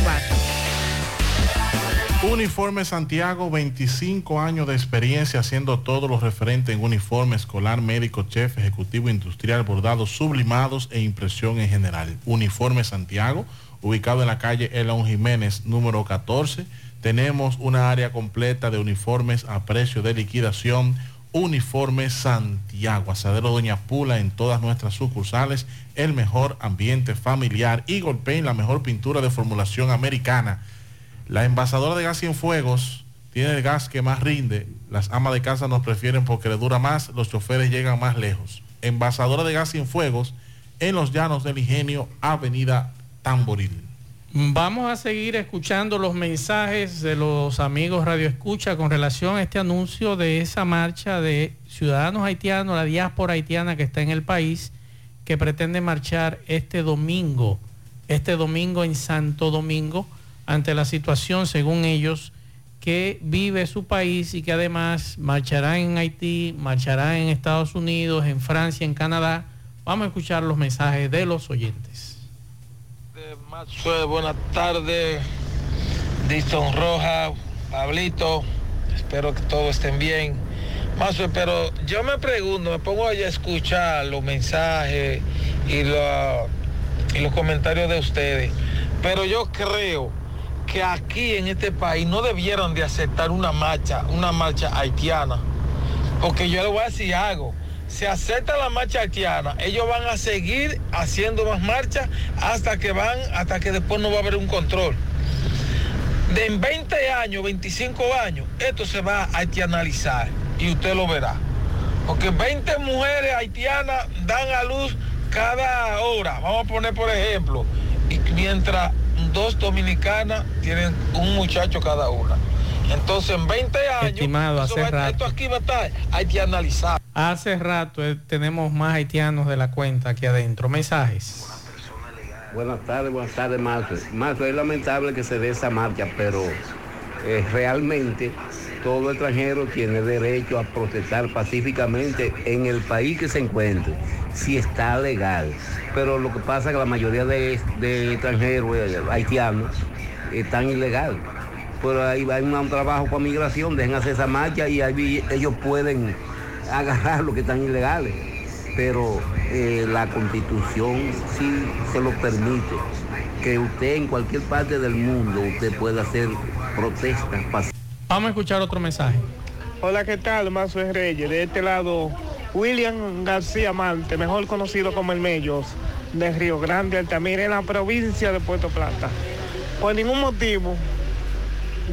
Uniforme Santiago, 25 años de experiencia haciendo todo lo referente en uniforme escolar, médico, chef, ejecutivo, industrial, bordados, sublimados e impresión en general. Uniforme Santiago, ubicado en la calle Elon Jiménez, número 14 tenemos una área completa de uniformes a precio de liquidación. Uniforme Santiago, Asadero Doña Pula en todas nuestras sucursales, el mejor ambiente familiar. Eagle Paint, la mejor pintura de formulación americana. La envasadora de gas fuegos tiene el gas que más rinde. Las amas de casa nos prefieren porque le dura más, los choferes llegan más lejos. Envasadora de gas fuegos en los llanos del ingenio, Avenida Tamboril. Vamos a seguir escuchando los mensajes de los amigos Radio Escucha con relación a este anuncio de esa marcha de ciudadanos haitianos, la diáspora haitiana que está en el país, que pretende marchar este domingo este domingo en Santo Domingo ante la situación, según ellos, que vive su país y que además marchará en Haití, marchará en Estados Unidos, en Francia, en Canadá. Vamos a escuchar los mensajes de los oyentes. Maxwell, buenas tardes. Diston Roja, Pablito, espero que todos estén bien. Maxwell, pero yo me pregunto, me pongo a escuchar los mensajes y, y los comentarios de ustedes, pero yo creo que aquí en este país no debieron de aceptar una marcha, una marcha haitiana, porque yo le voy a decir algo. Si acepta la marcha haitiana, ellos van a seguir haciendo más marchas hasta que van, hasta que después no va a haber un control. De en 20 años, 25 años, esto se va a haitianalizar y usted lo verá. Porque 20 mujeres haitianas dan a luz cada hora. Vamos a poner por ejemplo. Y mientras dos dominicanas tienen un muchacho cada una. Entonces en 20 años, Estimado, hace va rato. esto aquí va a estar haitianalizado. Hace rato eh, tenemos más haitianos de la cuenta aquí adentro. Mensajes. Buenas tardes, buenas tardes, Marco. Marco, es lamentable que se dé esa marcha, pero eh, realmente todo extranjero tiene derecho a protestar pacíficamente en el país que se encuentre, si está legal. Pero lo que pasa es que la mayoría de, de extranjeros eh, haitianos están ilegal. Pero ahí va un trabajo para migración, dejen hacer esa marcha y ahí ellos pueden agarrar los que están ilegales pero eh, la constitución sí se lo permite, que usted en cualquier parte del mundo usted pueda hacer protestas pacíficas. Vamos a escuchar otro mensaje. Hola, ¿qué tal? Mazo Reyes. De este lado, William García Mante, mejor conocido como el Mellos, de Río Grande, Altamira, en la provincia de Puerto Plata. Por ningún motivo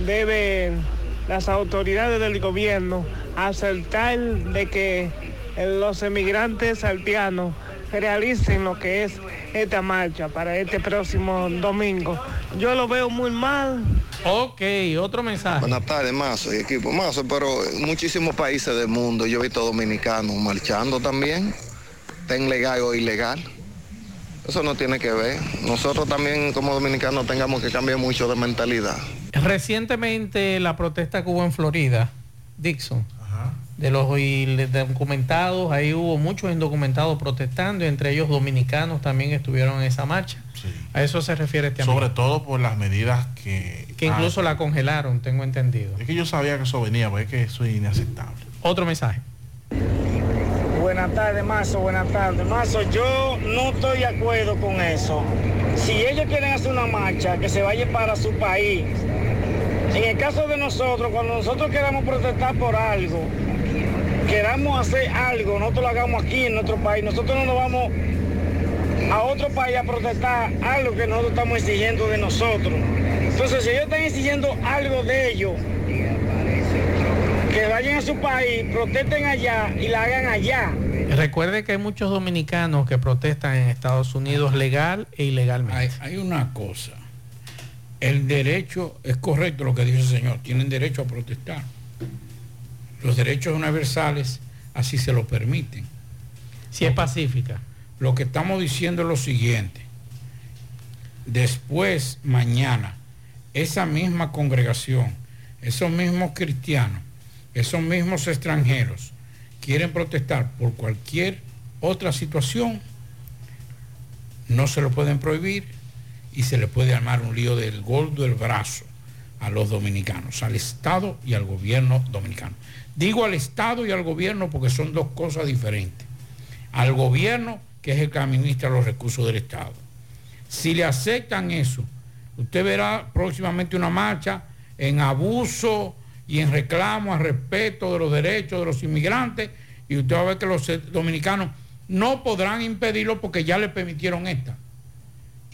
deben las autoridades del gobierno aceptar de que los emigrantes haitianos realicen lo que es esta marcha para este próximo domingo. Yo lo veo muy mal. Ok, otro mensaje. Buenas tardes, Mazo y equipo Mazo, pero en muchísimos países del mundo yo he visto dominicanos marchando también, ten legal o ilegal. Eso no tiene que ver. Nosotros también como dominicanos tengamos que cambiar mucho de mentalidad. Recientemente la protesta que hubo en Florida, Dixon, de los indocumentados, ahí hubo muchos indocumentados protestando, y entre ellos dominicanos también estuvieron en esa marcha. A eso se refiere este amigo. Sobre todo por las medidas que... Que incluso la congelaron, tengo entendido. Es que yo sabía que eso venía, porque es que eso es inaceptable. Otro mensaje. Buenas tardes, Mazo, buenas tardes. Mazo, yo no estoy de acuerdo con eso. Si ellos quieren hacer una marcha, que se vayan para su país. En el caso de nosotros, cuando nosotros queramos protestar por algo, queramos hacer algo, nosotros lo hagamos aquí en nuestro país. Nosotros no nos vamos a otro país a protestar algo que nosotros estamos exigiendo de nosotros. Entonces, si ellos están exigiendo algo de ellos, que vayan a su país, protesten allá y la hagan allá. Recuerde que hay muchos dominicanos que protestan en Estados Unidos legal e ilegalmente. Hay, hay una cosa. El derecho, es correcto lo que dice el señor, tienen derecho a protestar. Los derechos universales así se lo permiten. Si es pacífica. Lo que estamos diciendo es lo siguiente. Después, mañana, esa misma congregación, esos mismos cristianos, esos mismos extranjeros, quieren protestar por cualquier otra situación, no se lo pueden prohibir y se le puede armar un lío del gordo del brazo a los dominicanos, al Estado y al gobierno dominicano. Digo al Estado y al gobierno porque son dos cosas diferentes. Al gobierno, que es el que administra los recursos del Estado. Si le aceptan eso, usted verá próximamente una marcha en abuso y en reclamo al respeto de los derechos de los inmigrantes y usted va a ver que los dominicanos no podrán impedirlo porque ya le permitieron esta.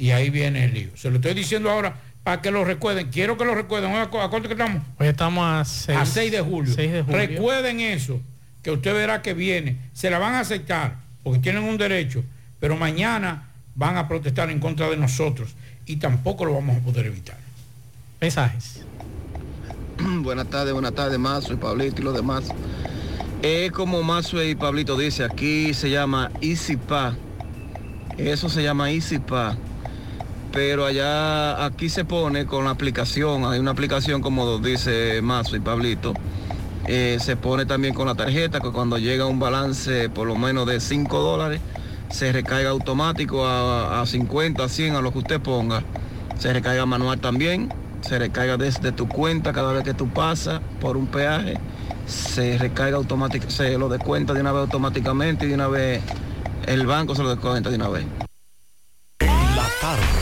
Y ahí viene el lío. Se lo estoy diciendo ahora para que lo recuerden. Quiero que lo recuerden. ¿A cuánto que estamos? Hoy estamos a 6, a 6 de julio. 6 de julio. Recuerden eso, que usted verá que viene. Se la van a aceptar porque tienen un derecho, pero mañana van a protestar en contra de nosotros y tampoco lo vamos a poder evitar. Mensajes. *clears throat* buenas tardes, buenas tardes, Mazo y Pablito y los demás. Es como Mazo y Pablito dice, aquí se llama Easy Pa. Eso se llama Easy Pa. Pero allá aquí se pone con la aplicación, hay una aplicación como dice Mazo y Pablito, eh, se pone también con la tarjeta que cuando llega un balance por lo menos de 5 dólares, se recarga automático a, a 50, a 100, a lo que usted ponga. Se recarga manual también, se recarga desde tu cuenta cada vez que tú pasas por un peaje, se recarga automáticamente, se lo descuenta de una vez automáticamente y de una vez el banco se lo descuenta de una vez. La tarde, 100.3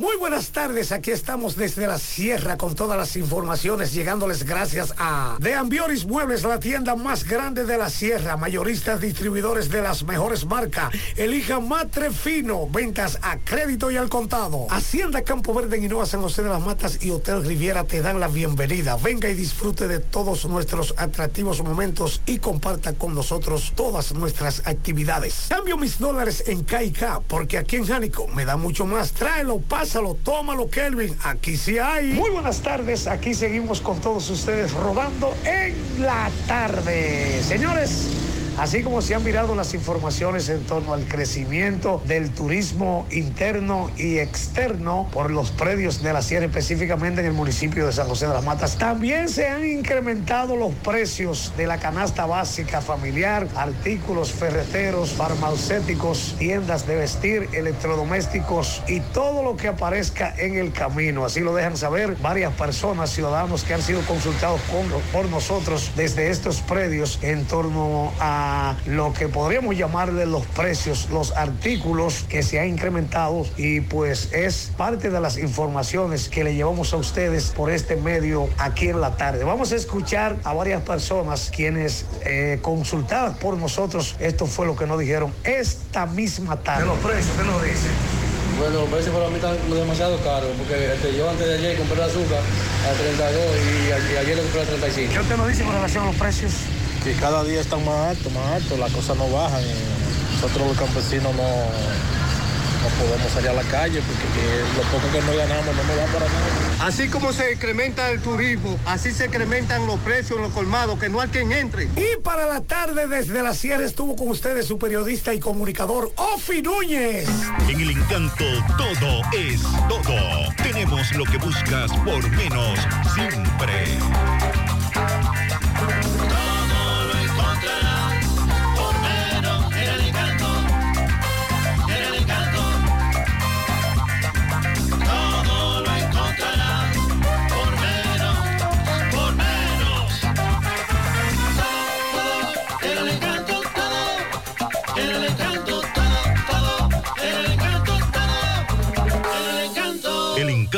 Muy buenas tardes, aquí estamos desde la sierra con todas las informaciones llegándoles gracias a De Ambioris Muebles, la tienda más grande de la sierra, mayoristas distribuidores de las mejores marcas. Elija Matre Fino, ventas a crédito y al contado. Hacienda Campo Verde en Hinoa, San José de las Matas y Hotel Riviera te dan la bienvenida. Venga y disfrute de todos nuestros atractivos momentos y comparta con nosotros todas nuestras actividades. Cambio mis dólares en KK porque aquí en Jánico me da mucho más. Tráelo, pasa Pásalo, tómalo, Kelvin. Aquí sí hay. Muy buenas tardes. Aquí seguimos con todos ustedes rodando en la tarde. Señores. Así como se han mirado las informaciones en torno al crecimiento del turismo interno y externo por los predios de la sierra, específicamente en el municipio de San José de las Matas, también se han incrementado los precios de la canasta básica familiar, artículos ferreteros, farmacéuticos, tiendas de vestir, electrodomésticos y todo lo que aparezca en el camino. Así lo dejan saber varias personas, ciudadanos que han sido consultados por nosotros desde estos predios en torno a lo que podríamos llamarle los precios, los artículos que se han incrementado y pues es parte de las informaciones que le llevamos a ustedes por este medio aquí en la tarde. Vamos a escuchar a varias personas quienes eh, consultadas por nosotros, esto fue lo que nos dijeron esta misma tarde. De los precios, ¿qué nos dicen? Bueno, los precios para mí están demasiado caros, porque este, yo antes de ayer compré el azúcar a 32 y, ayer, ayer le compré a 35. ¿Qué usted nos dice con relación a los precios? Que cada día están más altos, más altos, las cosas no bajan. Y nosotros los campesinos no, no podemos salir a la calle porque lo poco que no ganamos no nos da para nada. Así como se incrementa el turismo, así se incrementan los precios en los colmados, que no hay quien entre. Y para la tarde desde la sierra estuvo con ustedes su periodista y comunicador Ofi Núñez. En el encanto todo es todo. Tenemos lo que buscas por menos siempre.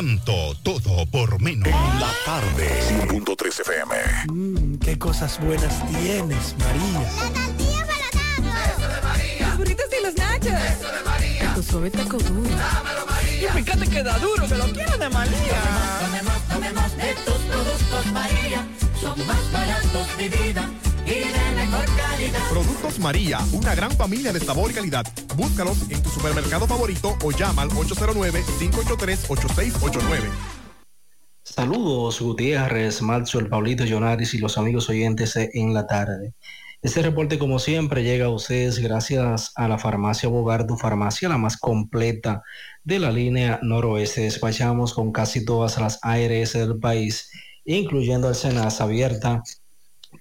Encanto, todo por menos. En la tarde, 100.3 FM. Mmm, qué cosas buenas tienes, María. La tortilla para Eso de María. Los burritos y los nachos. Eso de María. Tu suave taco duro. Dámelo, María. Y fíjate que da duro, que lo quiero de María. Tomemos, tomemos, tomemos de tus productos, María. Son más baratos de vida Productos María, una gran familia de sabor y calidad. Búscalos en tu supermercado favorito o llama al 809-583-8689. Saludos Gutiérrez, Marzo, el Pablito Llonaris y los amigos oyentes en la tarde. Este reporte, como siempre, llega a ustedes gracias a la farmacia Bogar, tu farmacia, la más completa de la línea noroeste. Despachamos con casi todas las ARS del país, incluyendo el Senas abierta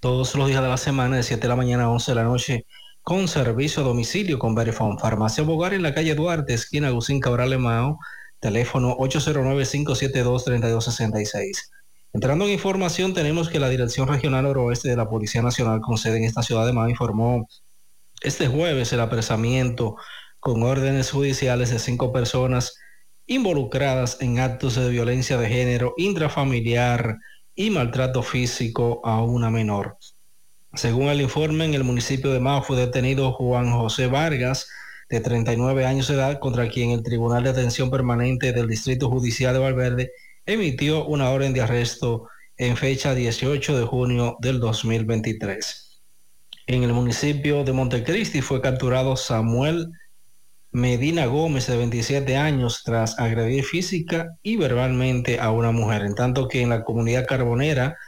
todos los días de la semana, de 7 de la mañana a 11 de la noche, con servicio a domicilio con Verifone. Farmacia Bogar en la calle Duarte, esquina Agustín Cabral Mao, teléfono 809-572-3266. Entrando en información, tenemos que la Dirección Regional Noroeste de la Policía Nacional con sede en esta ciudad de Mao informó este jueves el apresamiento con órdenes judiciales de cinco personas involucradas en actos de violencia de género intrafamiliar y maltrato físico a una menor. Según el informe, en el municipio de Mao fue detenido Juan José Vargas, de 39 años de edad, contra quien el Tribunal de Atención Permanente del Distrito Judicial de Valverde emitió una orden de arresto en fecha 18 de junio del 2023. En el municipio de Montecristi fue capturado Samuel Medina Gómez, de 27 años, tras agredir física y verbalmente a una mujer, en tanto que en la comunidad carbonera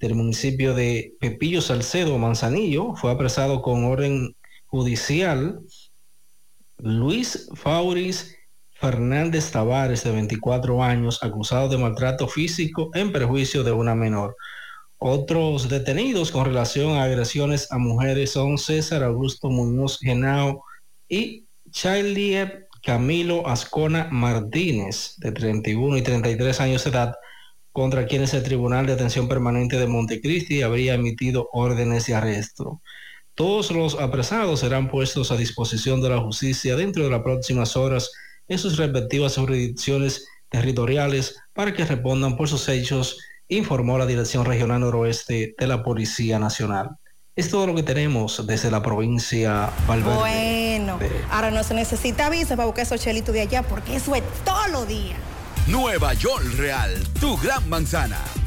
del municipio de Pepillo Salcedo, Manzanillo, fue apresado con orden judicial Luis Fauris Fernández Tavares, de 24 años, acusado de maltrato físico en perjuicio de una menor. Otros detenidos con relación a agresiones a mujeres son César Augusto Muñoz Genao y Charlie Camilo Ascona Martínez, de 31 y 33 años de edad, contra quienes el Tribunal de Atención Permanente de Montecristi habría emitido órdenes de arresto. Todos los apresados serán puestos a disposición de la justicia dentro de las próximas horas en sus respectivas jurisdicciones territoriales para que respondan por sus hechos, informó la Dirección Regional Noroeste de la Policía Nacional. Es todo lo que tenemos desde la provincia Valverde. Bueno, ahora no se necesita visa para buscar esos chelitos de allá porque eso es todo lo día. Nueva York Real, tu gran manzana.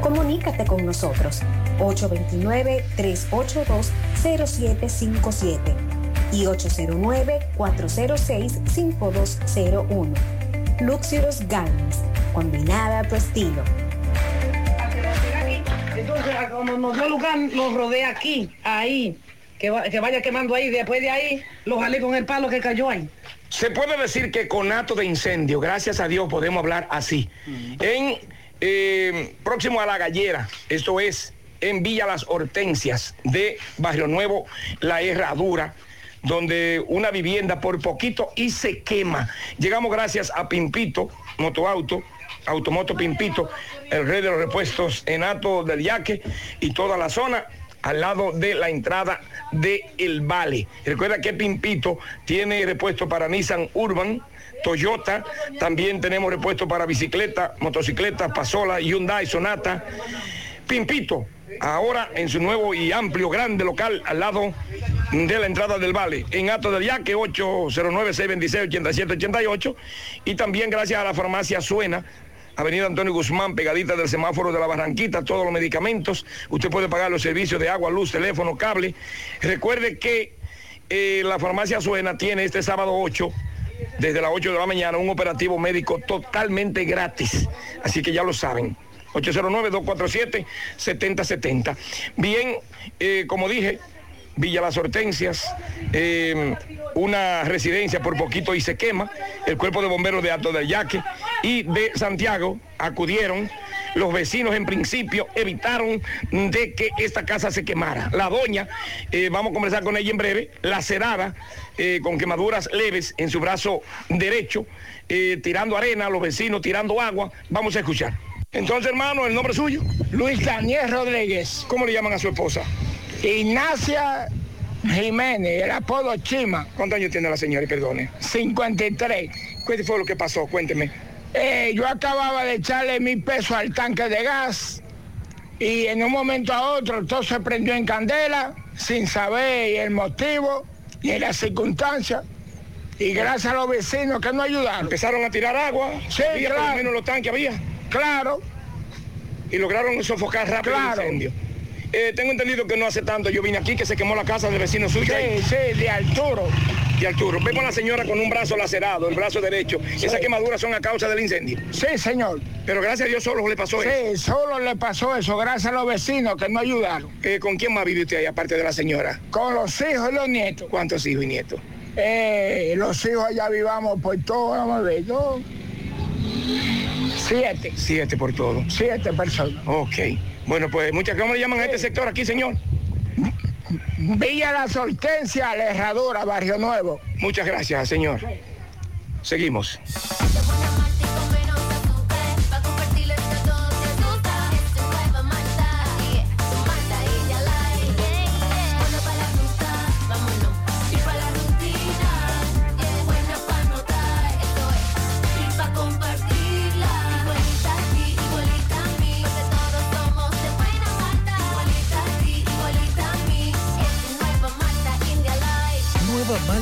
Comunícate con nosotros 829-382-0757 y 809-406-5201. Luxurious Garments, combinada a tu estilo. Entonces, como nos dio lugar, los rodea aquí, ahí, que, va- que vaya quemando ahí, después de ahí, lo jalé con el palo que cayó ahí. Se puede decir que con acto de incendio, gracias a Dios podemos hablar así. En eh, próximo a la gallera, esto es en Villa Las Hortensias de Barrio Nuevo, La Herradura, donde una vivienda por poquito y se quema. Llegamos gracias a Pimpito, Motoauto, Automoto Pimpito, el rey de los repuestos en Ato del Yaque y toda la zona al lado de la entrada de El Vale. Recuerda que Pimpito tiene repuesto para Nissan Urban, Toyota, también tenemos repuesto para bicicleta, motocicleta, Pasola, Hyundai, Sonata. Pimpito, ahora en su nuevo y amplio, grande local al lado de la entrada del Vale, en Ato del Yaque, 809-626-8788. Y también gracias a la farmacia Suena, Avenida Antonio Guzmán, pegadita del semáforo de la Barranquita, todos los medicamentos. Usted puede pagar los servicios de agua, luz, teléfono, cable. Recuerde que eh, la farmacia Suena tiene este sábado 8 desde las 8 de la mañana un operativo médico totalmente gratis. Así que ya lo saben. 809-247-7070. Bien, eh, como dije, Villa Las Hortensias, eh, una residencia por poquito y se quema. El cuerpo de bomberos de Alto del Yaque y de Santiago acudieron Los vecinos en principio evitaron de que esta casa se quemara. La doña, eh, vamos a conversar con ella en breve, lacerada, eh, con quemaduras leves en su brazo derecho, eh, tirando arena, los vecinos tirando agua. Vamos a escuchar. Entonces, hermano, ¿el nombre suyo? Luis Daniel Rodríguez. ¿Cómo le llaman a su esposa? Ignacia Jiménez, el apodo Chima. ¿Cuántos años tiene la señora? Y perdone. 53. ¿Qué fue lo que pasó? Cuénteme. Eh, yo acababa de echarle mil pesos al tanque de gas y en un momento a otro todo se prendió en candela sin saber el motivo ni la circunstancia. Y gracias a los vecinos que nos ayudaron. Empezaron a tirar agua. Sí, había claro. por lo menos los tanques había. Claro. Y lograron sofocar rápido Claro. el incendio. Eh, tengo entendido que no hace tanto yo vine aquí que se quemó la casa del vecino suyo. Sí, sí, de Arturo. De Arturo. Ve con la señora con un brazo lacerado, el brazo derecho. Esas quemaduras son a causa del incendio. Sí, señor. Pero gracias a Dios solo le pasó Sí, eso. solo le pasó eso, gracias a los vecinos que nos ayudaron. Eh, ¿Con quién más vive usted ahí, aparte de la señora? Con los hijos y los nietos. ¿Cuántos hijos y nietos? Eh, los hijos ya vivamos por todo, vamos a ver, siete. Siete por todo. Siete personas. Ok. Bueno, pues muchas ¿cómo le llaman a este sector aquí, señor? Villa La Soltencia, La Herradura, Barrio Nuevo. Muchas gracias, señor. Seguimos.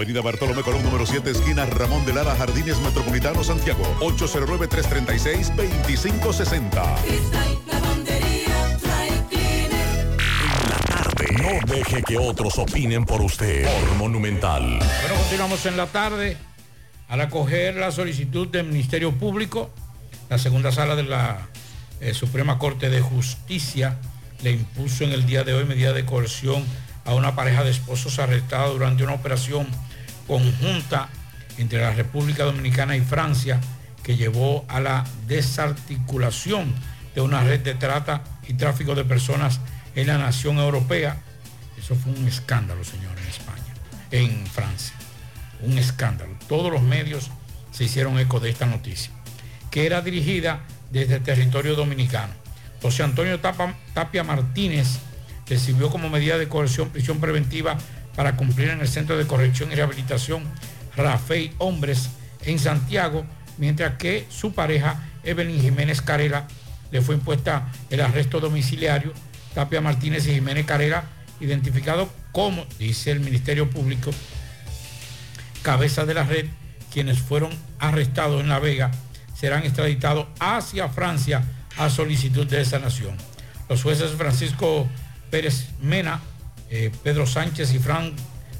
Avenida Bartolomé Colón, número 7, esquina Ramón de Lara, Jardines Metropolitano, Santiago. 809-336-2560. Cristal, lavandería, dry cleaner. No deje que otros opinen por usted. Por Monumental. Bueno, continuamos en la tarde. Al acoger la solicitud del Ministerio Público, la segunda sala de la eh, Suprema Corte de Justicia le impuso en el día de hoy medida de coerción a una pareja de esposos arrestada durante una operación conjunta entre la República Dominicana y Francia que llevó a la desarticulación de una red de trata y tráfico de personas en la nación europea. Eso fue un escándalo, señor, en España, en Francia. Un escándalo. Todos los medios se hicieron eco de esta noticia, que era dirigida desde el territorio dominicano. José Antonio Tapia Martínez recibió como medida de coerción prisión preventiva para cumplir en el Centro de Corrección y Rehabilitación Rafael Hombres en Santiago, mientras que su pareja Evelyn Jiménez Carela le fue impuesta el arresto domiciliario. Tapia Martínez y Jiménez Carela, identificados como, dice el Ministerio Público, cabeza de la red, quienes fueron arrestados en La Vega, serán extraditados hacia Francia a solicitud de esa nación. Los jueces Francisco Pérez Mena, eh, Pedro Sánchez y Fran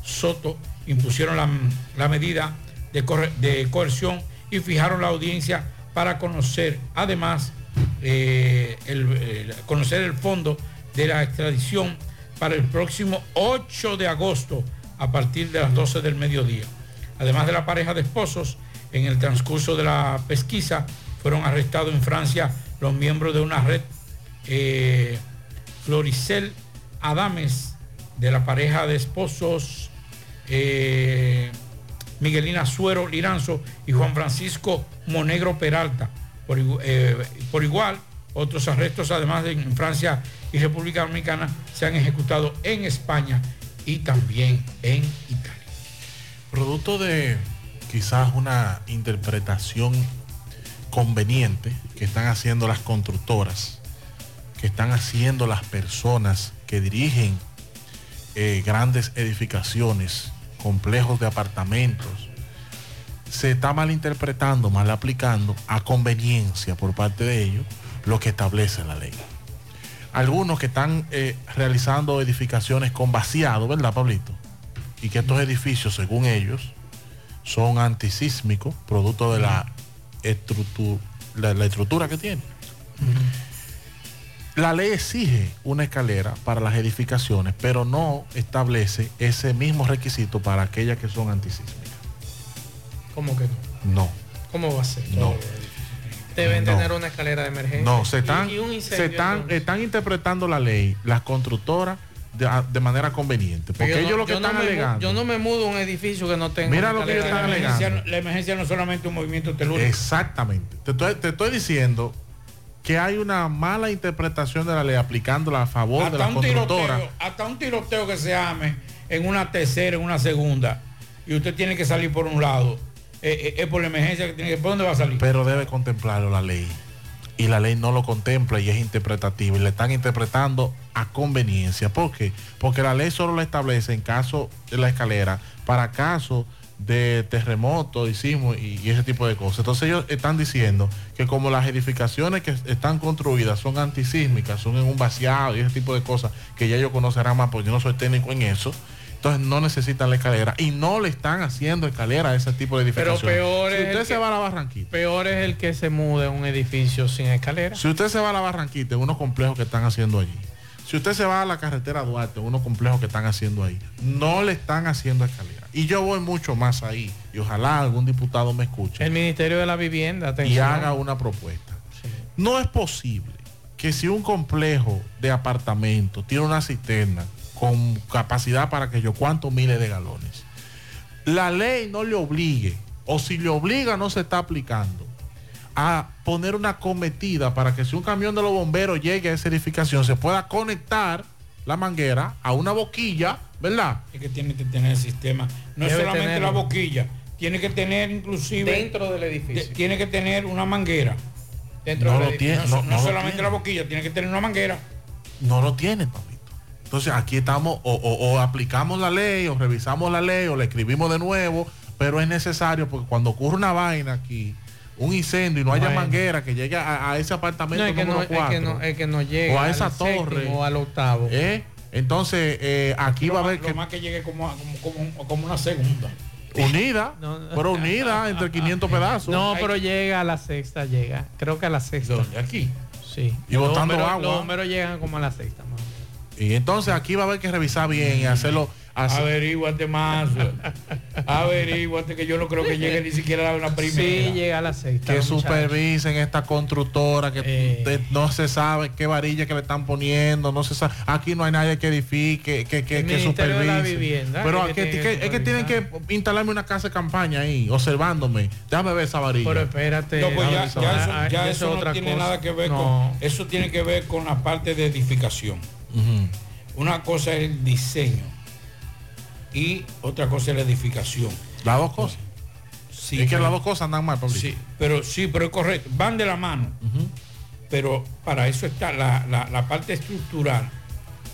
Soto impusieron la, medida de, coerción y fijaron la audiencia para conocer, además, eh, el- conocer el fondo de la extradición para el próximo 8 de agosto a partir de las 12 del mediodía. Además de la pareja de esposos, en el transcurso de la pesquisa fueron arrestados en Francia los miembros de una red, eh, Floricel Adames, de la pareja de esposos, eh, Miguelina Suero Liranzo y Juan Francisco Monegro Peralta. Eh, por igual, otros arrestos, además de en Francia y República Dominicana, se han ejecutado en España y también en Italia. Producto de quizás una interpretación conveniente que están haciendo las constructoras, que están haciendo las personas que dirigen eh, grandes edificaciones, complejos de apartamentos, se está malinterpretando, mal aplicando a conveniencia por parte de ellos lo que establece la ley. algunos que están eh, realizando edificaciones con vaciado, ¿verdad, Pablito? Y que estos edificios, según ellos, son antisísmicos, producto de la estructura, la, la estructura que tienen. La ley exige una escalera para las edificaciones, pero no establece ese mismo requisito para aquellas que son antisísmicas. ¿Cómo que no? No. ¿Cómo va a ser? No. Deben No. tener una escalera de emergencia. No, se están, Y- y un se están, están interpretando la ley, las constructoras, de, de manera conveniente. Porque Yo no- ellos lo que yo no están me mu- alegando. Yo no me mudo a un edificio que no tenga. Mira lo que ellos están alegando. emergencia. La emergencia no es solamente un movimiento telúrico. Exactamente. Te estoy, te estoy diciendo que hay una mala interpretación de la ley aplicándola a favor de hasta la un constructora. tiroteo, hasta un tiroteo que se ame en una tercera, en una segunda, y usted tiene que salir por un lado, eh, eh, es por la emergencia que tiene que, ¿por dónde va a salir? Pero debe contemplarlo la ley. Y la ley no lo contempla y es interpretativa. Y le están interpretando a conveniencia. ¿Por qué? Porque la ley solo la establece en caso de la escalera, para caso de terremoto, sismo y, y ese tipo de cosas. Entonces ellos están diciendo que como las edificaciones que están construidas son antisísmicas, son en un vaciado y ese tipo de cosas que ya ellos conocerán más, porque yo no soy técnico en eso. Entonces no necesitan la escalera y no le están haciendo escalera a ese tipo de Pero edificaciones. peor si es, usted el se que, va a la Barranquita, peor es el que se mude a un edificio sin escalera. si usted se va a la Barranquita, en unos complejos que están haciendo allí. Si usted se va a la carretera Duarte, unos complejos que están haciendo ahí, no le están haciendo escalera. Y yo voy mucho más ahí. Y ojalá algún diputado me escuche El Ministerio de la Vivienda, y haga una propuesta. No es posible que si un complejo de apartamentos tiene una cisterna con capacidad para que yo cuántos miles de galones, la ley no le obligue, o si le obliga no se está aplicando, a poner una cometida para que si un camión de los bomberos llegue a esa edificación se pueda conectar la manguera a una boquilla, ¿verdad? Es que tiene que tener el sistema. No es solamente la boquilla, tiene que tener inclusive... Dentro del edificio. de- tiene que tener una manguera. Dentro No del lo edificio. tiene, No, no- no no lo solamente tiene. la boquilla, tiene que tener una manguera. no lo tienen, papito. Entonces aquí estamos, o, o- o aplicamos la ley, o revisamos la ley, o la escribimos de nuevo, pero es necesario porque cuando ocurre una vaina aquí, un incendio y no haya Bueno. manguera que llegue a, a ese apartamento No, es que número no, es que 4, no, es que no llega o a esa al torre, séptimo o al octavo. ¿eh? Entonces eh, aquí Lo va a haber lo que más que llegue como, como, como, como una segunda. unida, *laughs* pero unida entre *laughs* 500 pedazos. No, pero llega a la sexta, llega. Creo que a la sexta. Aquí. Sí. Y botando Los bomberos- agua. Los bomberos llegan como a la sexta. más o menos. Y entonces aquí va a haber que revisar bien y hacerlo. Hacer- Averíguate más. *laughs* Averíguate que yo no creo que llegue ni siquiera a una primera. Sí, llega a la sexta. que supervisen esta constructora que Eh. no se sabe qué varilla que le están poniendo no se sabe aquí no hay nadie que edifique que, que, que la supervise Vivienda, pero que que es que tienen que instalarme una casa de campaña ahí observándome déjame ver esa varilla Pero espérate. No, pues ya, Alonso, ya ah, eso, ah, ya eso eso es no otra tiene cosa. nada que ver No. con eso tiene que ver con la parte de edificación. Una cosa es el diseño y otra cosa es la edificación. las dos cosas Sí, es que las dos cosas andan mal Pablito. Sí, pero sí, pero es correcto, van de la mano. Pero para eso está la, la- la parte estructural,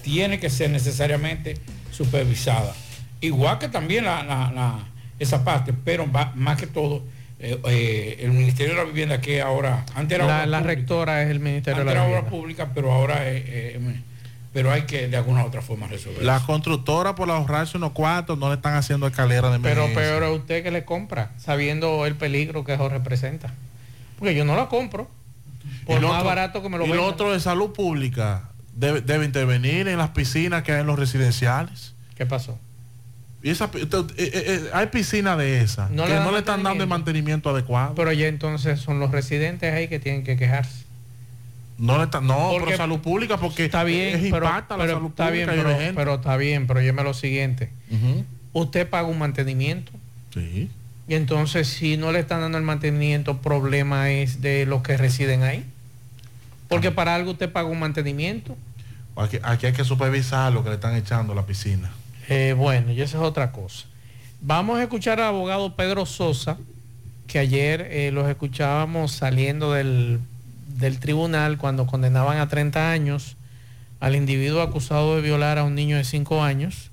tiene que ser necesariamente supervisada. Igual que también la, la- la- esa parte, pero va- más que todo, eh, eh, el Ministerio de la Vivienda que ahora, antes era La, obra la pública, rectora es el Ministerio antes de la era obra Vivienda. pública, pero ahora es, eh, pero hay que de alguna u otra forma resolver. las constructoras por ahorrarse unos cuartos no le están haciendo escalera de Pero emergencia. peor es usted que le compra, sabiendo el peligro que eso representa. Porque yo no la compro. Por lo más otro- barato que me lo y lo vendan. otro de salud pública debe, debe intervenir en las piscinas que hay en los residenciales ¿Qué pasó? Y esa, eh, eh, eh, hay piscinas de esas No que le no le están dando el mantenimiento adecuado. Pero ya entonces son los residentes ahí que tienen que quejarse. No le están, no, Porque- pero salud pública porque Está bien, es pero, impacta la pero salud está bien, pública pero, pero está bien, pero óyeme lo siguiente. Usted paga un mantenimiento. Sí. Y entonces si no le están dando el mantenimiento, problema es de los que residen ahí. Porque para algo usted paga un mantenimiento. Aquí, aquí hay que supervisar lo que le están echando a la piscina. Eh, bueno, y esa es otra cosa. Vamos a escuchar al abogado Pedro Sosa, que ayer eh, los escuchábamos saliendo del, del tribunal cuando condenaban a 30 años al individuo acusado de violar a un niño de 5 años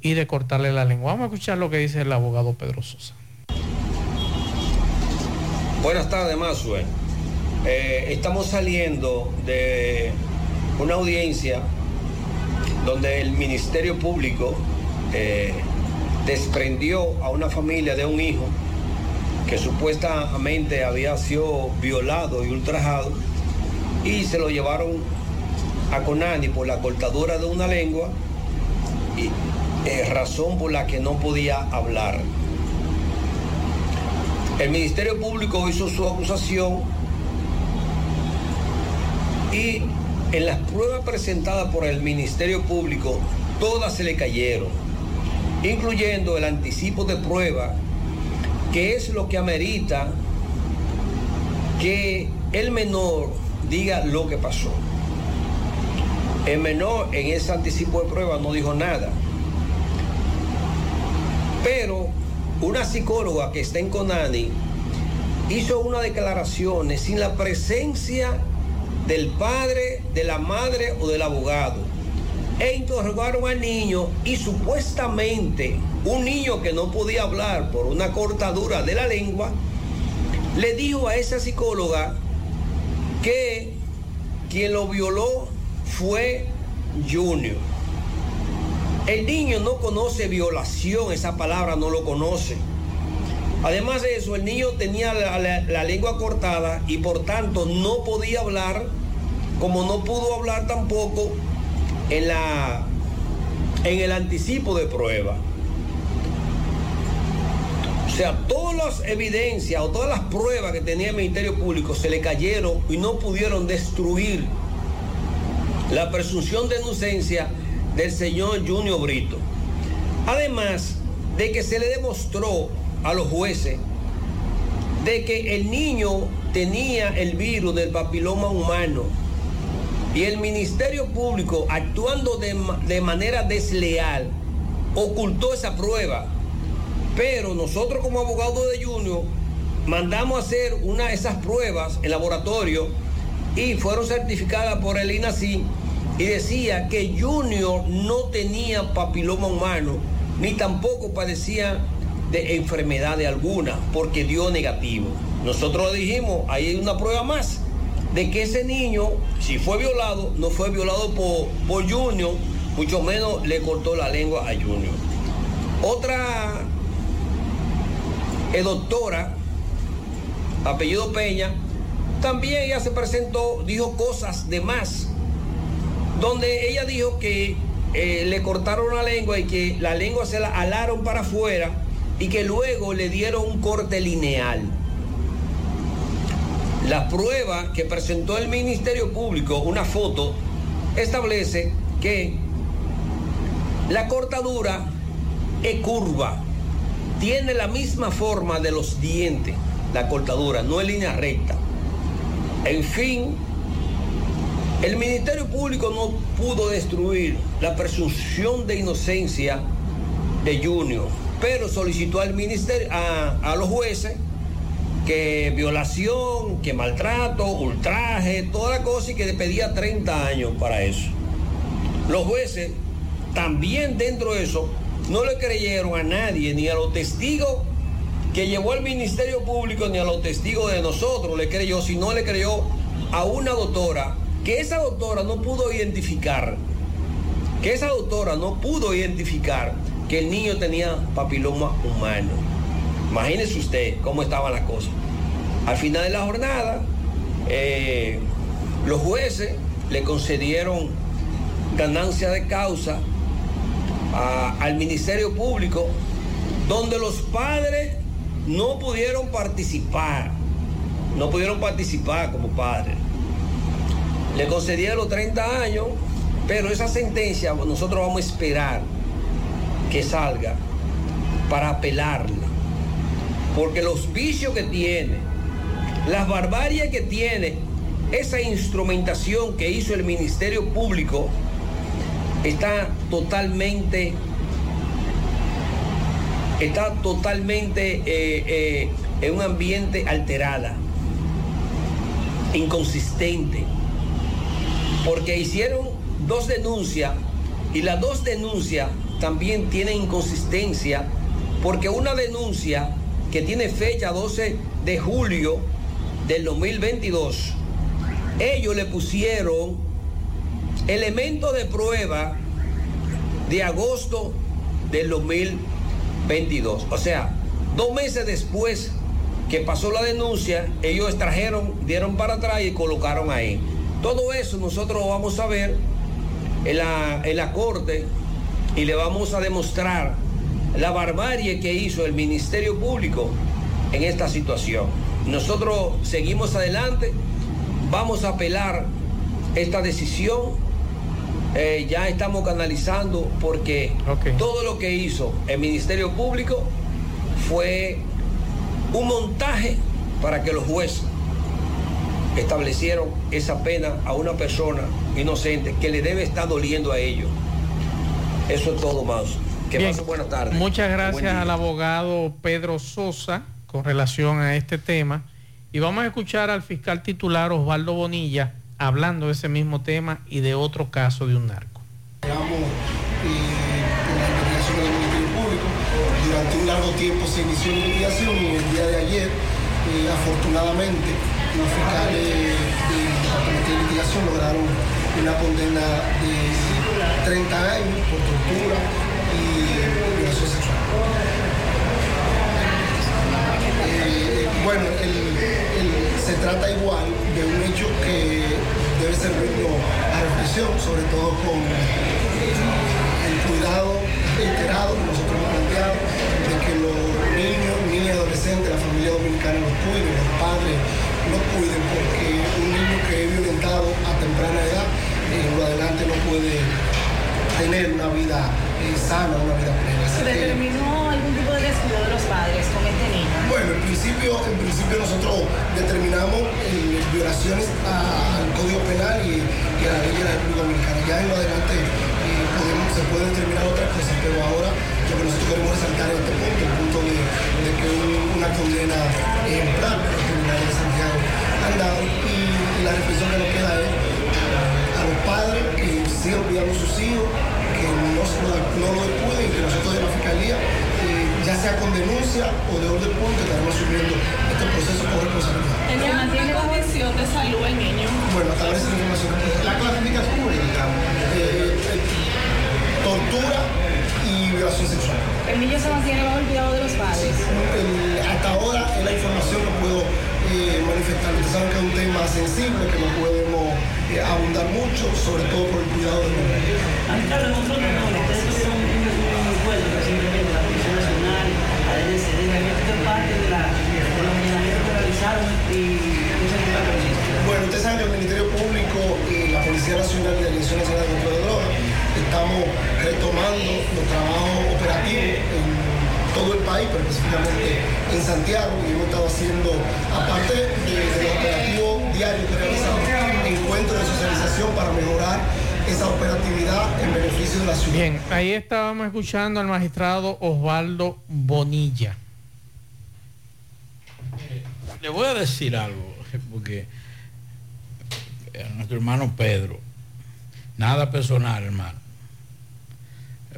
y de cortarle la lengua. Vamos a escuchar lo que dice el abogado Pedro Sosa. Buenas tardes, Mazue. Eh, estamos saliendo de una audiencia donde el Ministerio Público eh, desprendió a una familia de un hijo que supuestamente había sido violado y ultrajado y se lo llevaron a Conani por la cortadura de una lengua y eh, razón por la que no podía hablar. El Ministerio Público hizo su acusación y en las pruebas presentadas por el Ministerio Público, todas se le cayeron, incluyendo el anticipo de prueba, que es lo que amerita que el menor diga lo que pasó. El menor en ese anticipo de prueba no dijo nada. Pero una psicóloga que está en Conani hizo una declaración sin la presencia del padre, de la madre o del abogado. E interrogaron al niño y supuestamente un niño que no podía hablar por una cortadura de la lengua, le dijo a esa psicóloga que quien lo violó fue Junior. El niño no conoce violación, esa palabra no lo conoce. Además de eso, el niño tenía la, lengua cortada y por tanto no podía hablar, como no pudo hablar tampoco en, la, en el anticipo de prueba. O sea, todas las evidencias o todas las pruebas que tenía el Ministerio Público se le cayeron y no pudieron destruir la presunción de inocencia del señor Junior Brito. Además de que se le demostró a los jueces de que el niño tenía el virus del papiloma humano y el Ministerio Público, actuando de, manera desleal, ocultó esa prueba. Pero nosotros como abogados de Junior mandamos hacer una de esas pruebas en laboratorio y fueron certificadas por el INACI y decía que Junior no tenía papiloma humano ni tampoco padecía de enfermedad de alguna porque dio negativo. Nosotros dijimos, ahí hay una prueba más de que ese niño, si fue violado, no fue violado por, por Junior, mucho menos le cortó la lengua a Junior. Otra eh, doctora, apellido Peña, también ella se presentó, dijo cosas de más donde ella dijo que eh, le cortaron la lengua y que la lengua se la alaron para afuera y que luego le dieron un corte lineal. La prueba que presentó el Ministerio Público, una foto, establece que la cortadura es curva, tiene la misma forma de los dientes, la cortadura, no es línea recta. En fin, el Ministerio Público no pudo destruir la presunción de inocencia de Junior, pero solicitó al ministerio, a, los jueces que violación, que maltrato, ultraje, toda la cosa y que le pedía 30 años para eso. Los jueces también dentro de eso no le creyeron a nadie, ni a los testigos que llevó el Ministerio Público, ni a los testigos de nosotros le creyó, sino le creyó a una doctora que esa doctora no pudo identificar, que esa doctora no pudo identificar que el niño tenía papiloma humano. Imagínese usted cómo estaban las cosas. Al final de la jornada, eh, los jueces le concedieron ganancia de causa al Ministerio Público, donde los padres no pudieron participar, no pudieron participar como padres le concedieron 30 años, pero esa sentencia nosotros vamos a esperar que salga para apelarla. Porque los vicios que tiene, las barbarias que tiene, esa instrumentación que hizo el Ministerio Público está totalmente está totalmente eh, eh, en un ambiente alterada, inconsistente. Porque hicieron dos denuncias y las dos denuncias también tienen inconsistencia porque una denuncia que tiene fecha 12 de julio del 2022, ellos le pusieron elemento de prueba de agosto del 2022. O sea, dos meses después que pasó la denuncia, ellos extrajeron, dieron para atrás y colocaron ahí. Todo eso nosotros lo vamos a ver en la, en la corte y le vamos a demostrar la barbarie que hizo el Ministerio Público en esta situación. Nosotros seguimos adelante, vamos a apelar esta decisión, eh, ya estamos canalizando porque todo lo que hizo el Ministerio Público fue un montaje para que los jueces establecieron esa pena a una persona inocente que le debe estar doliendo a ellos. Eso es todo más. Que Bien. pasen buenas tardes. Muchas gracias al abogado Pedro Sosa con relación a este tema. Y vamos a escuchar al fiscal titular Osvaldo Bonilla hablando de ese mismo tema y de otro caso de un narco. Eh, con la investigación del Ministerio Público. Durante un largo tiempo se inició la investigación y el día de ayer, eh, afortunadamente, los fiscales de Investigación lograron una condena de 30 años por tortura. Eh, bueno, el- el- se trata igual de un hecho que debe servirnos a reflexión, sobre todo con el cuidado reiterado que nosotros hemos planteado de que los niños, niñas, adolescentes, la familia dominicana los cuiden, los padres los cuiden, porque un niño que es violentado a temprana edad, en lo adelante no puede tener una vida eh, sana, una vida plena. Así ¿Se que- determinó algún tipo de descuido de los padres con este niño? bueno, en principio, en principio nosotros determinamos eh, violaciones a- al Código Penal y, y a la ley de la República Dominicana. Ya en lo adelante eh, podemos- se puede determinar otras cosas, pero ahora lo que nosotros queremos resaltar en este punto, el punto de, de que un- una condena ejemplar que los tribunales de Santiago han dado y, y la reflexión que nos queda es a los padres que sigan cuidando a sus hijos, no, no lo descuiden y que nosotros de la Fiscalía, eh, ya sea con denuncia o de orden público, estaremos asumiendo este proceso con responsabilidad. ¿Se mantiene condición de salud el niño? Bueno, hasta ahora esa información. La clasificación jurídica, eh, eh, tortura y violación sexual. El niño se mantiene bajo el cuidado de los padres. El- hasta ahora es la información que puedo eh, manifestar. Ustedes saben que es un tema sensible que no podemos abundar mucho, sobre todo por el cuidado del nosotros no, ustedes tuvieron un, un acuerdo recientemente la Comisión Nacional, la DNCD, esto es parte de, la, que realizaron y Bueno, ustedes saben que el Ministerio Público y la Policía Nacional y la Dirección Nacional de Control de Drogas estamos retomando los trabajos operativos en todo el país, pero específicamente en Santiago, y hemos estado haciendo, aparte de, de los operativos diarios que realizamos, encuentros de socialización para mejorar esa operatividad en beneficio de la ciudad. Bien, ahí estábamos escuchando al magistrado Osvaldo Bonilla. Le voy a decir algo, porque a nuestro hermano Pedro, nada personal, hermano.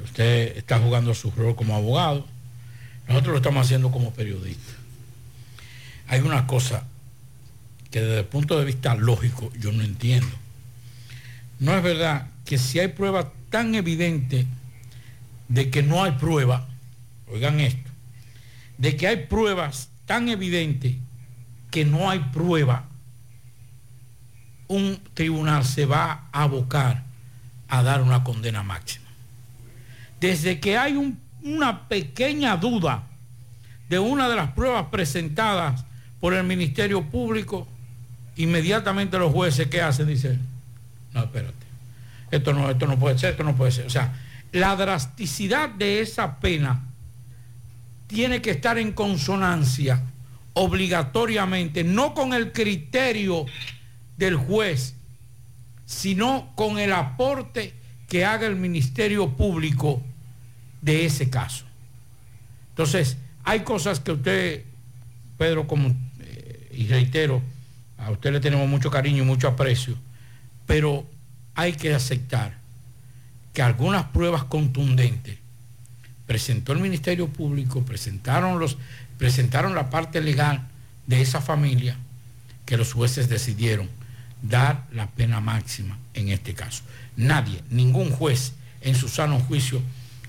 Usted está jugando su rol como abogado, nosotros lo estamos haciendo como periodistas. Hay una cosa que desde el punto de vista lógico yo no entiendo. No es verdad que si hay pruebas tan evidentes de que no hay prueba, oigan esto, de que hay pruebas tan evidentes que no hay prueba, un tribunal se va a abocar a dar una condena máxima. Desde que hay un- una pequeña duda de una de las pruebas presentadas por el Ministerio Público, inmediatamente los jueces, ¿qué hacen? Dicen, no, espérate, esto no, esto no puede ser, esto no puede ser. O sea, la drasticidad de esa pena tiene que estar en consonancia obligatoriamente, no con el criterio del juez, sino con el aporte que haga el Ministerio Público de ese caso. Entonces, hay cosas que usted, Pedro, como, eh, y reitero, a usted le tenemos mucho cariño y mucho aprecio, pero hay que aceptar que algunas pruebas contundentes presentó el Ministerio Público, presentaron, los, presentaron la parte legal de esa familia que los jueces decidieron dar la pena máxima en este caso. Nadie, ningún juez en su sano juicio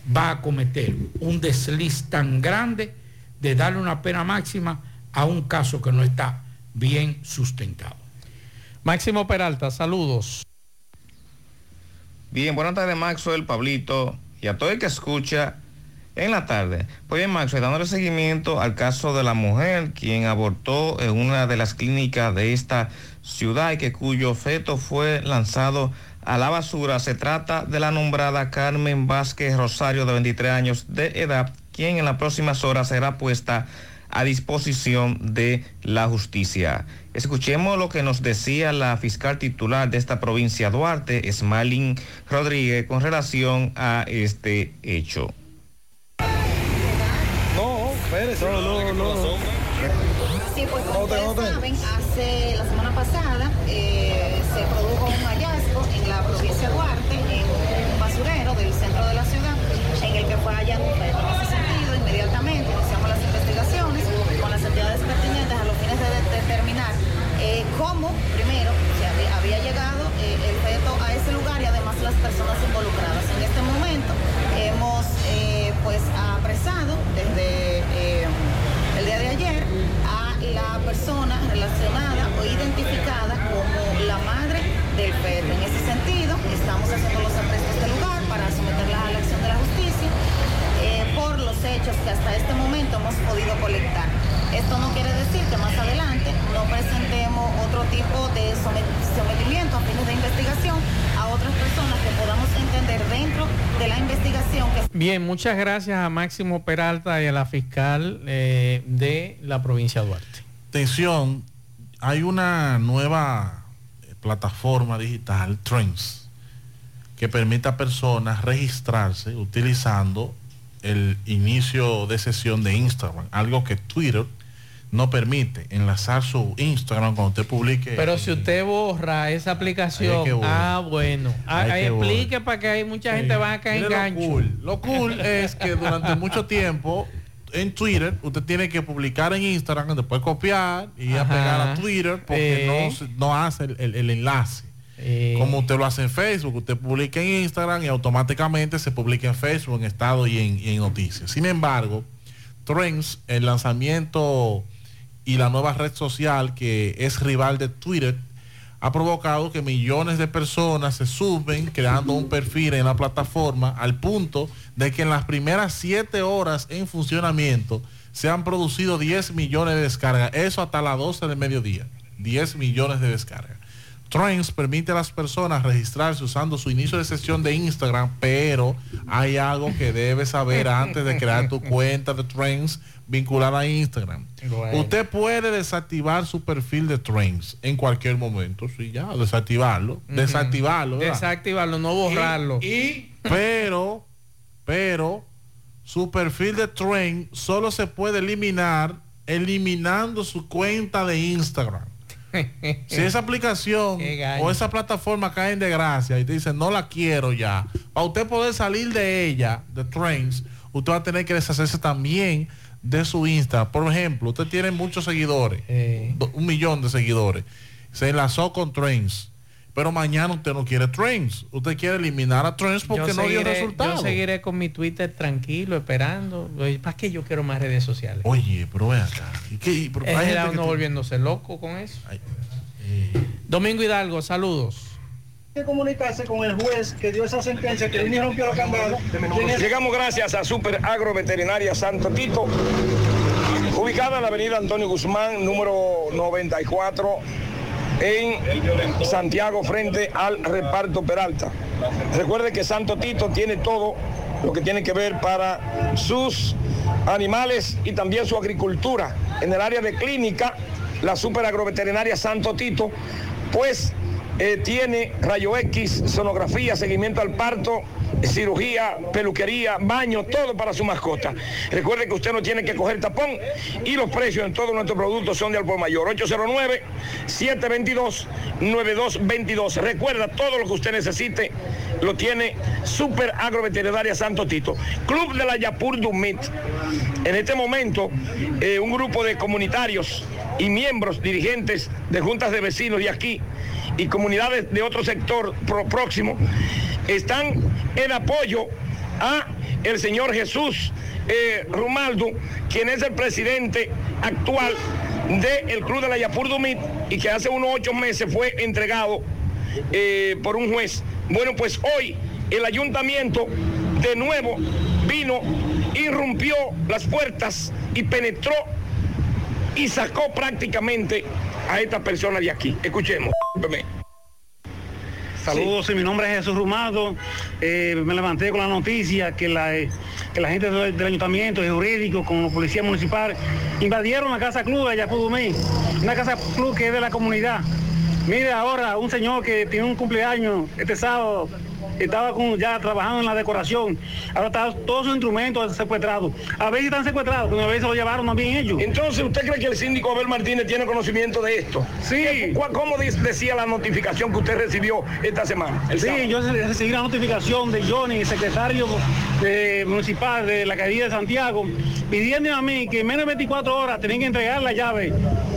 va a cometer un desliz tan grande de darle una pena máxima a un caso que no está bien sustentado. Máximo Peralta, saludos. Bien, buenas tardes Maxwell, Pablito y a todo el que escucha en la tarde. Pues bien, Maxwell, dándole seguimiento al caso de la mujer quien abortó en una de las clínicas de esta ciudad y que cuyo feto fue lanzado a la basura. Se trata de la nombrada Carmen Vázquez Rosario de 23 años de edad, quien en las próximas horas será puesta a disposición de la justicia. Escuchemos lo que nos decía la fiscal titular de esta provincia Duarte, Smalin Rodríguez, con relación a este hecho. No, Pérez, no, no, no. Sí, pues como ustedes saben, hace la semana pasada eh, se produjo un hallazgo en la provincia de Duarte, en un basurero del centro de la ciudad, en el que fue hallado un feto. En ese sentido, inmediatamente iniciamos las investigaciones con las entidades pertinentes a los fines de de- determinar eh, cómo, primero, se había, llegado eh, el feto a ese lugar y además las personas involucradas. En este momento hemos eh, pues apresado desde eh, el día de ayer a la persona relacionada o identificada como la madre del feto. En ese sentido, estamos haciendo los arrestos del lugar para someterla a la acción de la justicia por los hechos que hasta este momento hemos podido colectar. Esto no quiere decir que más adelante presentemos otro tipo de somet- sometimiento a fines de investigación a otras personas que podamos entender dentro de la investigación que Bien, muchas gracias a Máximo Peralta y a la fiscal eh, de la provincia de Duarte. Atención, hay una nueva eh, plataforma digital, Trends, que permite a personas registrarse utilizando el inicio de sesión de Instagram, algo que Twitter no permite, enlazar su Instagram cuando usted publique. Pero si usted borra esa aplicación, ah, bueno, Ah, Ahí es que voy. explique para que hay mucha gente va a caer en Mire lo gancho. cool. Lo cool es que durante *laughs* mucho tiempo en Twitter usted tiene que publicar en Instagram, después copiar y a Ajá. pegar a Twitter porque Eh. no, no hace el, el- el enlace. Como usted lo hace en Facebook, usted publica en Instagram y automáticamente se publica en Facebook, en estado y en, y en noticias. Sin embargo, Trends, el lanzamiento y la nueva red social que es rival de Twitter, ha provocado que millones de personas se suben creando un perfil en la plataforma al punto de que en las primeras siete horas en funcionamiento se han producido 10 millones de descargas. Eso hasta las 12 del mediodía. 10 millones de descargas. Trends permite a las personas registrarse usando su inicio de sesión de Instagram, pero hay algo que debes saber antes de crear tu *laughs* cuenta de Trends vinculada a Instagram. Bueno. Usted puede desactivar su perfil de Trends en cualquier momento, sí, ya, desactivarlo, desactivarlo. ¿verdad? Desactivarlo, no borrarlo. pero, pero, su perfil de Trend solo se puede eliminar eliminando su cuenta de Instagram. Si esa aplicación *laughs* o esa plataforma cae en desgracia y te dice no la quiero ya, para usted poder salir de ella, de Trends, usted va a tener que deshacerse también de su Insta. Por ejemplo, usted tiene muchos seguidores, do- un millón de seguidores, se enlazó con Trends, pero mañana usted no quiere Trends, usted quiere eliminar a Trends porque yo no dio seguiré, resultados. yo seguiré con mi Twitter tranquilo, esperando. ¿Para qué yo quiero más redes sociales? Oye, pero ve acá. ¿y qué? Pero Es uno volviéndose loco con eso. Domingo Hidalgo, saludos. que comunicarse con el juez que dio esa sentencia que y rompió la candada. Llegamos gracias a Super Agro Veterinaria Santo Tito, ubicada en la avenida Antonio Guzmán, número 94, en Santiago, frente al reparto Peralta. Recuerde que Santo Tito tiene todo lo que tiene que ver para sus animales y también su agricultura. En el área de clínica, la Super Agroveterinaria Santo Tito, pues eh, tiene rayo X, sonografía, seguimiento al parto, cirugía, peluquería, baño, todo para su mascota. Recuerde que usted no tiene que coger tapón y los precios en todos nuestros productos son de al por mayor. 809-722-9222. Recuerda, todo lo que usted necesite lo tiene Super Agroveterinaria Santo Tito. Club de la Yapur Dumit. En este momento, eh, un grupo de comunitarios y miembros dirigentes de juntas de vecinos de aquí y comunidades de otro sector próximo están en apoyo a el señor Jesús eh, Rumaldo, quien es el presidente actual del Club de la Yapur Dumit y que hace unos ocho meses fue entregado eh, por un juez. Bueno, pues hoy el ayuntamiento de nuevo vino, irrumpió las puertas y penetró y sacó prácticamente a esta persona de aquí. Escuchemos. Saludos, mi nombre es Jesús Rumado. Eh, me levanté con la noticia que la, eh, que la gente del, del ayuntamiento, de jurídico, con los policías municipales, invadieron la casa club de Ayapudumí, una casa club que es de la comunidad. Mire ahora, un señor que tiene un cumpleaños este sábado, estaba con- ya trabajando en la decoración, ahora está todos sus instrumentos secuestrados. A veces están secuestrados, pero a veces lo llevaron también ellos. Entonces, ¿usted cree que el síndico Abel Martínez tiene conocimiento de esto? Sí. ¿Cu- ¿Cómo decía la notificación que usted recibió esta semana? Sí, sábado? yo recibí la notificación de Johnny, secretario eh, municipal de la alcaldía de Santiago, pidiendo a mí que en menos de 24 horas tenían que entregar la llave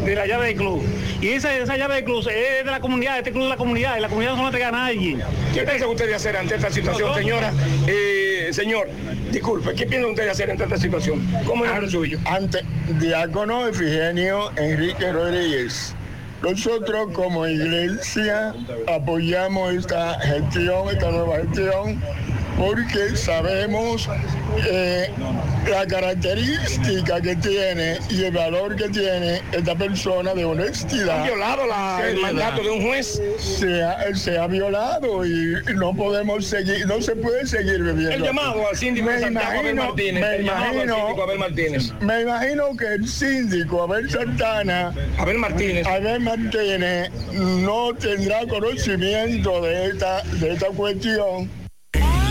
de la llave del club. Y esa, esa llave del club es de la comunidad, este club es de la comunidad, y la comunidad no se la entrega a nadie. ¿Qué piensa usted de hacer ante esta situación, señora? Eh, señor, disculpe, ¿qué piensa usted hacer ante esta situación? ¿Cómo es el suyo? Ante diácono Efigenio Enrique Rodríguez. Nosotros como iglesia apoyamos esta gestión, esta nueva gestión, porque sabemos eh, la característica que tiene y el valor que tiene esta persona de honestidad. ¿Han violado la- el mandato de un juez? Se ha, se ha violado y no podemos seguir, no se puede seguir viviendo. El llamado al síndico de Me Santiago, Abel Martínez. me imagino- Abel Martínez. me imagino que el síndico Abel Santana, Abel Martínez, Abel Martínez no tendrá conocimiento de esta, de esta cuestión.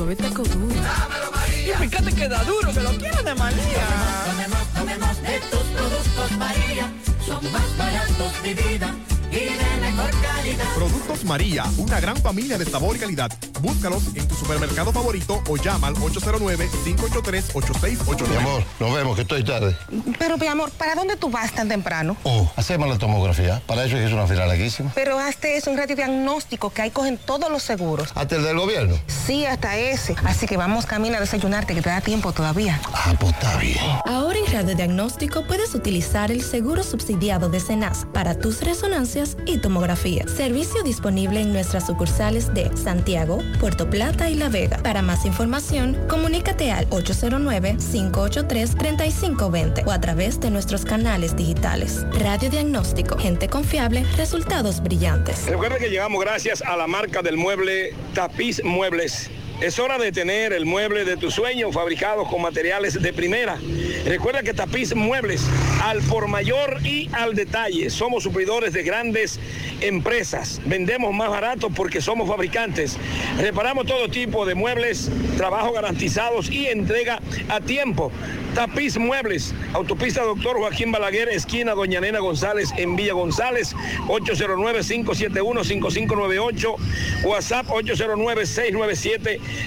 Suave taco duro. Dámelo, María. Y fíjate que da duro, que lo quiero de María. Tomemos, tomemos de tus productos María. Son más baratos de vida y de mejor calidad. Productos María, una gran familia de sabor y calidad. Búscalos en tu supermercado favorito o llama al 809-583-8689. Mi amor, nos vemos, que estoy tarde. Pero, mi amor, ¿para dónde tú vas tan temprano? Oh, hacemos la tomografía. Para eso es que es una fila larguísima. Pero hazte eso, un radiodiagnóstico que ahí cogen todos los seguros. Hasta el del gobierno. Sí, hasta ese. Así que vamos camino a desayunarte, que te da tiempo todavía. Ah, pues está bien. Ahora en radiodiagnóstico puedes utilizar el seguro subsidiado de CENAS para tus resonancias y tomografía. Servicio disponible en nuestras sucursales de Santiago, Puerto Plata y La Vega. Para más información, comunícate al 809-583-3520 o a través de nuestros canales digitales. Radiodiagnóstico, gente confiable, resultados brillantes. Recuerda que llegamos gracias a la marca del mueble Tapiz Muebles. Es hora de tener el mueble de tu sueño fabricado con materiales de primera. Recuerda que Tapiz Muebles al por mayor y al detalle. Somos suplidores de grandes empresas. Vendemos más barato porque somos fabricantes. Reparamos todo tipo de muebles, trabajo garantizados y entrega a tiempo. Tapiz Muebles, autopista Doctor Joaquín Balaguer, esquina Doña Nena González en Villa González, 809-571-5598, WhatsApp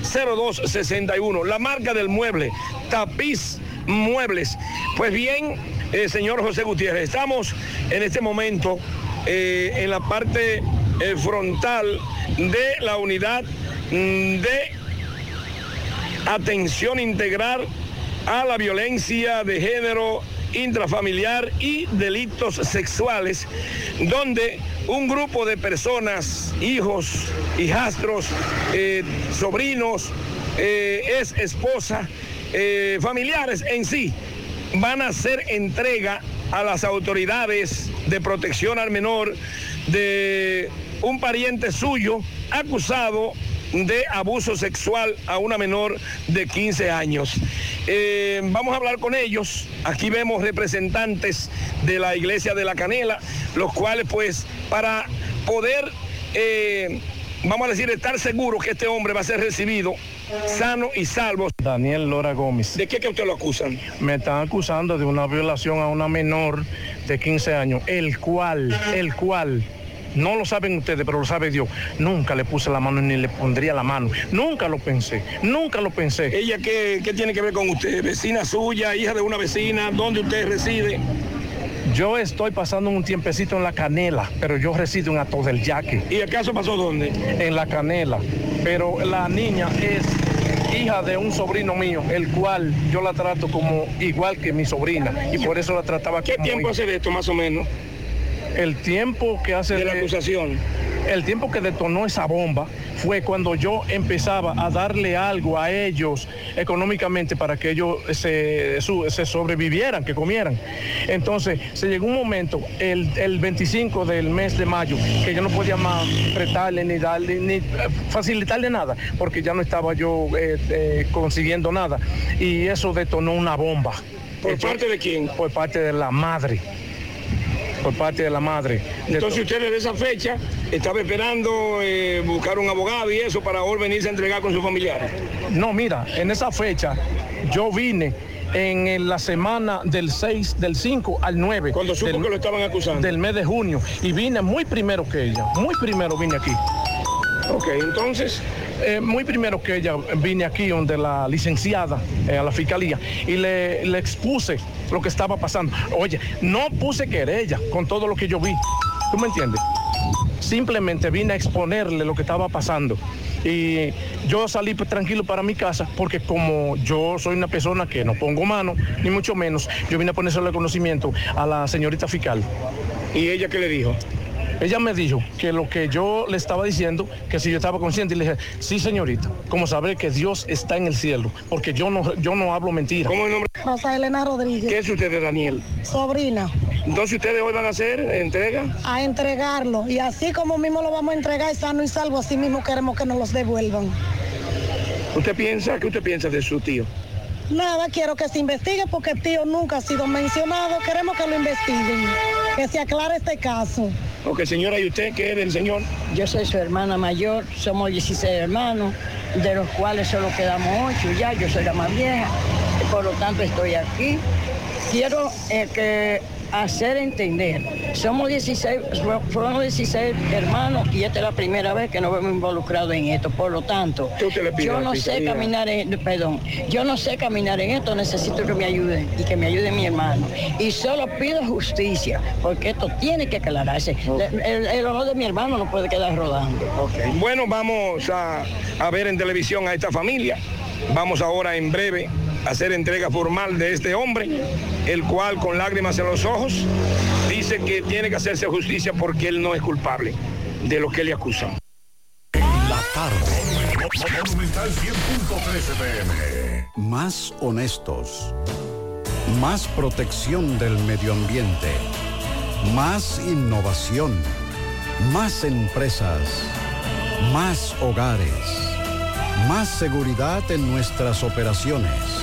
809-697-0261. La marca del mueble, Tapiz Muebles. Pues bien, eh, señor José Gutiérrez, estamos en este momento eh, en la parte eh, frontal de la unidad mm, de atención integral a la violencia de género intrafamiliar y delitos sexuales, donde un grupo de personas, hijos, hijastros, eh, sobrinos, eh, es esposa, eh, familiares en sí, van a hacer entrega a las autoridades de protección al menor de un pariente suyo acusado de abuso sexual a una menor de 15 años. Eh, vamos a hablar con ellos. Aquí vemos representantes de la iglesia de la Canela, los cuales pues para poder, eh, vamos a decir, estar seguros que este hombre va a ser recibido sano y salvo. Daniel Lora Gómez. ¿De qué que usted lo acusan? Me están acusando de una violación a una menor de 15 años, el cual, el cual, no lo saben ustedes, pero lo sabe Dios, nunca le puse la mano ni le pondría la mano. Nunca lo pensé, nunca lo pensé. ¿Ella qué, qué tiene que ver con usted? ¿Vecina suya, hija de una vecina? ¿Dónde usted reside? Yo estoy pasando un tiempecito en la canela, pero yo resido en Ato del Yaque. ¿Y acaso pasó dónde? En la canela. Pero la niña es hija de un sobrino mío, el cual yo la trato como igual que mi sobrina. Y por eso la trataba ¿Qué como tiempo hija. hace de esto más o menos? El tiempo que hace De la acusación. El tiempo que detonó esa bomba fue cuando yo empezaba a darle algo a ellos económicamente para que ellos se, su- se sobrevivieran, que comieran. Entonces, se llegó un momento, el, el 25 del mes de mayo, que yo no podía más prestarle ni darle, ni facilitarle nada, porque ya no estaba yo eh, eh, consiguiendo nada. Y eso detonó una bomba. ¿Por parte de quién? Por parte de la madre. Por parte de la madre. Entonces usted desde esa fecha estaba esperando eh, buscar un abogado y eso para ahora venirse a entregar con sus familiares. No, mira, en esa fecha yo vine en la semana del 6, del 5 al 9. Cuando supo del, que lo estaban acusando. Del mes de junio. Y vine muy primero que ella. Muy primero vine aquí. Ok, entonces. Eh, muy primero que ella vine aquí donde la licenciada eh, a la fiscalía y le, expuse lo que estaba pasando. Oye, no puse querella con todo lo que yo vi. ¿Tú me entiendes? Simplemente vine a exponerle lo que estaba pasando. Y yo salí pues, tranquilo para mi casa porque como yo soy una persona que no pongo mano, ni mucho menos, yo vine a ponérselo el conocimiento a la señorita fiscal. ¿Y ella qué le dijo? Ella me dijo que lo que yo le estaba diciendo, que si yo estaba consciente, y le dije, sí señorita, como saber que Dios está en el cielo, porque yo no, yo no hablo mentira. ¿Cómo es el nombre? Rosa Elena Rodríguez. ¿Qué es usted de Daniel? Sobrina. Entonces ustedes hoy van a hacer entrega. A entregarlo. Y así como mismo lo vamos a entregar sano y salvo, así mismo queremos que nos los devuelvan. ¿Usted piensa, qué usted piensa de su tío? Nada, quiero que se investigue porque el tío nunca ha sido mencionado. Queremos que lo investiguen, que se aclare este caso. Ok, señora, ¿y usted qué es del señor? Yo soy su hermana mayor, somos 16 hermanos, de los cuales solo quedamos 8 ya, yo soy la más vieja, por lo tanto estoy aquí. Quiero eh, que hacer entender, somos 16, fueron 16 hermanos y esta es la primera vez que nos vemos involucrados en esto, por lo tanto, yo no sé caminar en, perdón, yo no sé caminar en esto, necesito que me ayuden y que me ayude mi hermano. Y solo pido justicia, porque esto tiene que aclararse. El, el honor de mi hermano no puede quedar rodando. Bueno, vamos a, a ver en televisión a esta familia. Vamos ahora en breve hacer entrega formal de este hombre, el cual con lágrimas en los ojos dice que tiene que hacerse justicia porque él no es culpable de lo que le acusan. La tarde. Monumental 100.13 pm. Más honestos. Más protección del medio ambiente. Más innovación. Más empresas. Más hogares. Más seguridad en nuestras operaciones.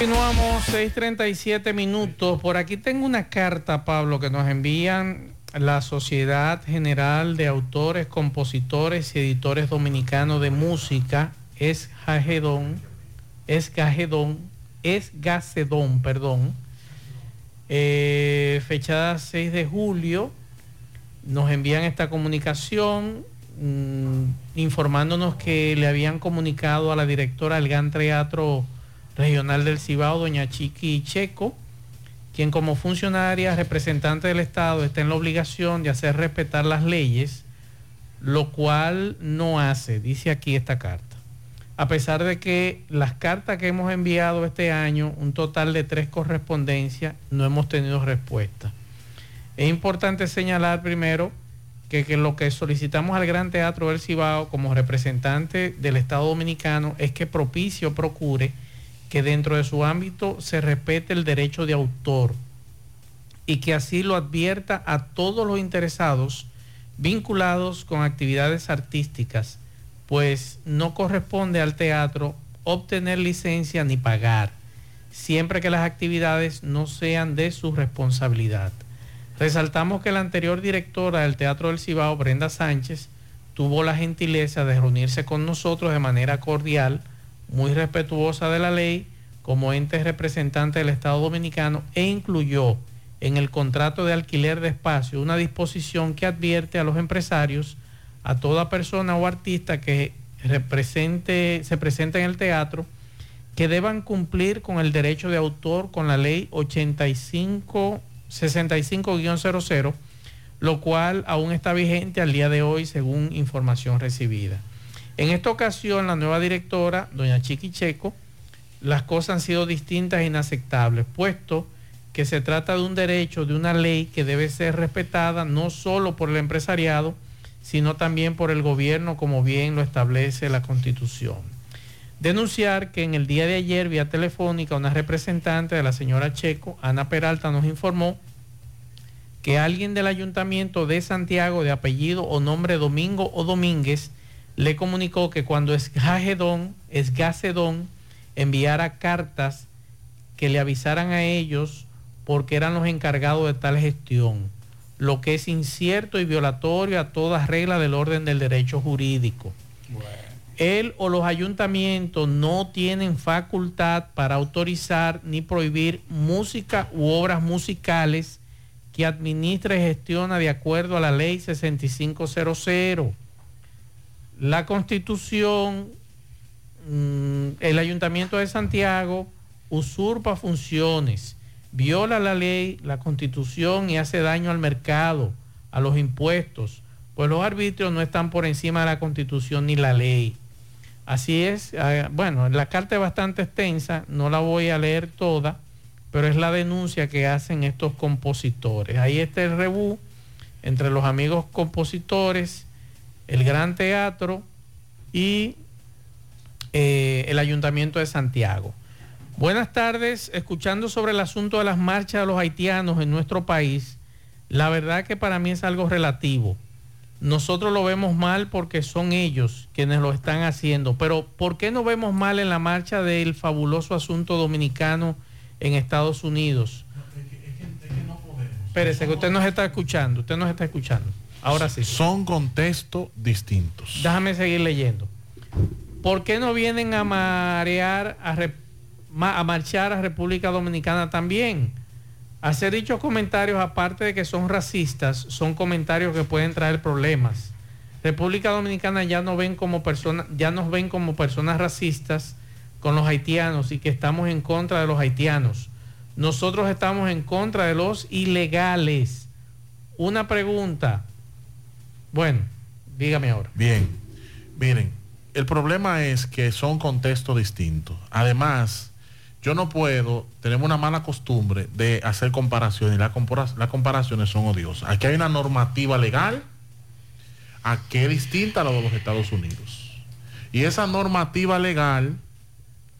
Continuamos 6:37 minutos. Por aquí tengo una carta, Pablo, que nos envían la Sociedad General de Autores, Compositores y Editores Dominicanos de Música, es Gagedón, es Gagedón, es Gacedón, perdón, eh, fechada 6 de julio. Nos envían esta comunicación mm, informándonos que le habían comunicado a la directora del GAN Teatro Regional del Cibao, doña Chiqui Checo, quien como funcionaria representante del Estado está en la obligación de hacer respetar las leyes, lo cual no hace, dice aquí esta carta. A pesar de que las cartas que hemos enviado este año, un total de tres correspondencias, no hemos tenido respuesta. Es importante señalar primero que, lo que solicitamos al Gran Teatro del Cibao como representante del Estado Dominicano es que propicie o procure que dentro de su ámbito se respete el derecho de autor y que así lo advierta a todos los interesados vinculados con actividades artísticas, pues no corresponde al teatro obtener licencia ni pagar, siempre que las actividades no sean de su responsabilidad. Resaltamos que la anterior directora del Teatro del Cibao, Brenda Sánchez, tuvo la gentileza de reunirse con nosotros de manera cordial, muy respetuosa de la ley como ente representante del Estado Dominicano e incluyó en el contrato de alquiler de espacio una disposición que advierte a los empresarios, a toda persona o artista que se presente en el teatro, que deban cumplir con el derecho de autor con la ley 85 65-00, lo cual aún está vigente al día de hoy según información recibida. En esta ocasión, la nueva directora, doña Chiqui Checo, las cosas han sido distintas e inaceptables, puesto que se trata de un derecho, de una ley que debe ser respetada no solo por el empresariado, sino también por el gobierno, como bien lo establece la Constitución. Denunciar que en el día de ayer, vía telefónica, una representante de la señora Checo, Ana Peralta, nos informó que alguien del ayuntamiento de Santiago, de apellido o nombre Domingo o Domínguez, le comunicó que cuando Esgagedón, Esgacedón enviara cartas que le avisaran a ellos porque eran los encargados de tal gestión, lo que es incierto y violatorio a todas reglas del orden del derecho jurídico. Él o los ayuntamientos no tienen facultad para autorizar ni prohibir música u obras musicales que administra y gestiona de acuerdo a la ley 6500 la constitución, mm, el ayuntamiento de Santiago usurpa funciones, viola la ley, la constitución y hace daño al mercado, a los impuestos, pues los arbitrios no están por encima de la constitución ni la ley. Así es, eh, bueno, la carta es bastante extensa, no la voy a leer toda, pero es la denuncia que hacen estos compositores. Ahí está el rebú entre los amigos compositores el Gran Teatro y eh, el Ayuntamiento de Santiago. Buenas tardes, escuchando sobre el asunto de las marchas de los haitianos en nuestro país, la verdad que para mí es algo relativo. Nosotros lo vemos mal porque son ellos quienes lo están haciendo, pero ¿por qué no vemos mal en la marcha del fabuloso asunto dominicano en Estados Unidos? Espérese, que usted nos está escuchando, usted nos está escuchando. Ahora sí. Son contextos distintos. Déjame seguir leyendo. ¿Por qué no vienen a marear, a, a marchar a República Dominicana también? Hacer dichos comentarios, aparte de que son racistas, son comentarios que pueden traer problemas. República Dominicana ya no ven como personas, ya nos ven como personas racistas con los haitianos y que estamos en contra de los haitianos. Nosotros estamos en contra de los ilegales. Una pregunta. Bueno, dígame ahora. Bien, miren, el problema es que son contextos distintos. Además, yo no puedo, tenemos una mala costumbre de hacer comparaciones y las compara- las comparaciones son odiosas. Aquí hay una normativa legal a que es distinta a la de los Estados Unidos. Y esa normativa legal,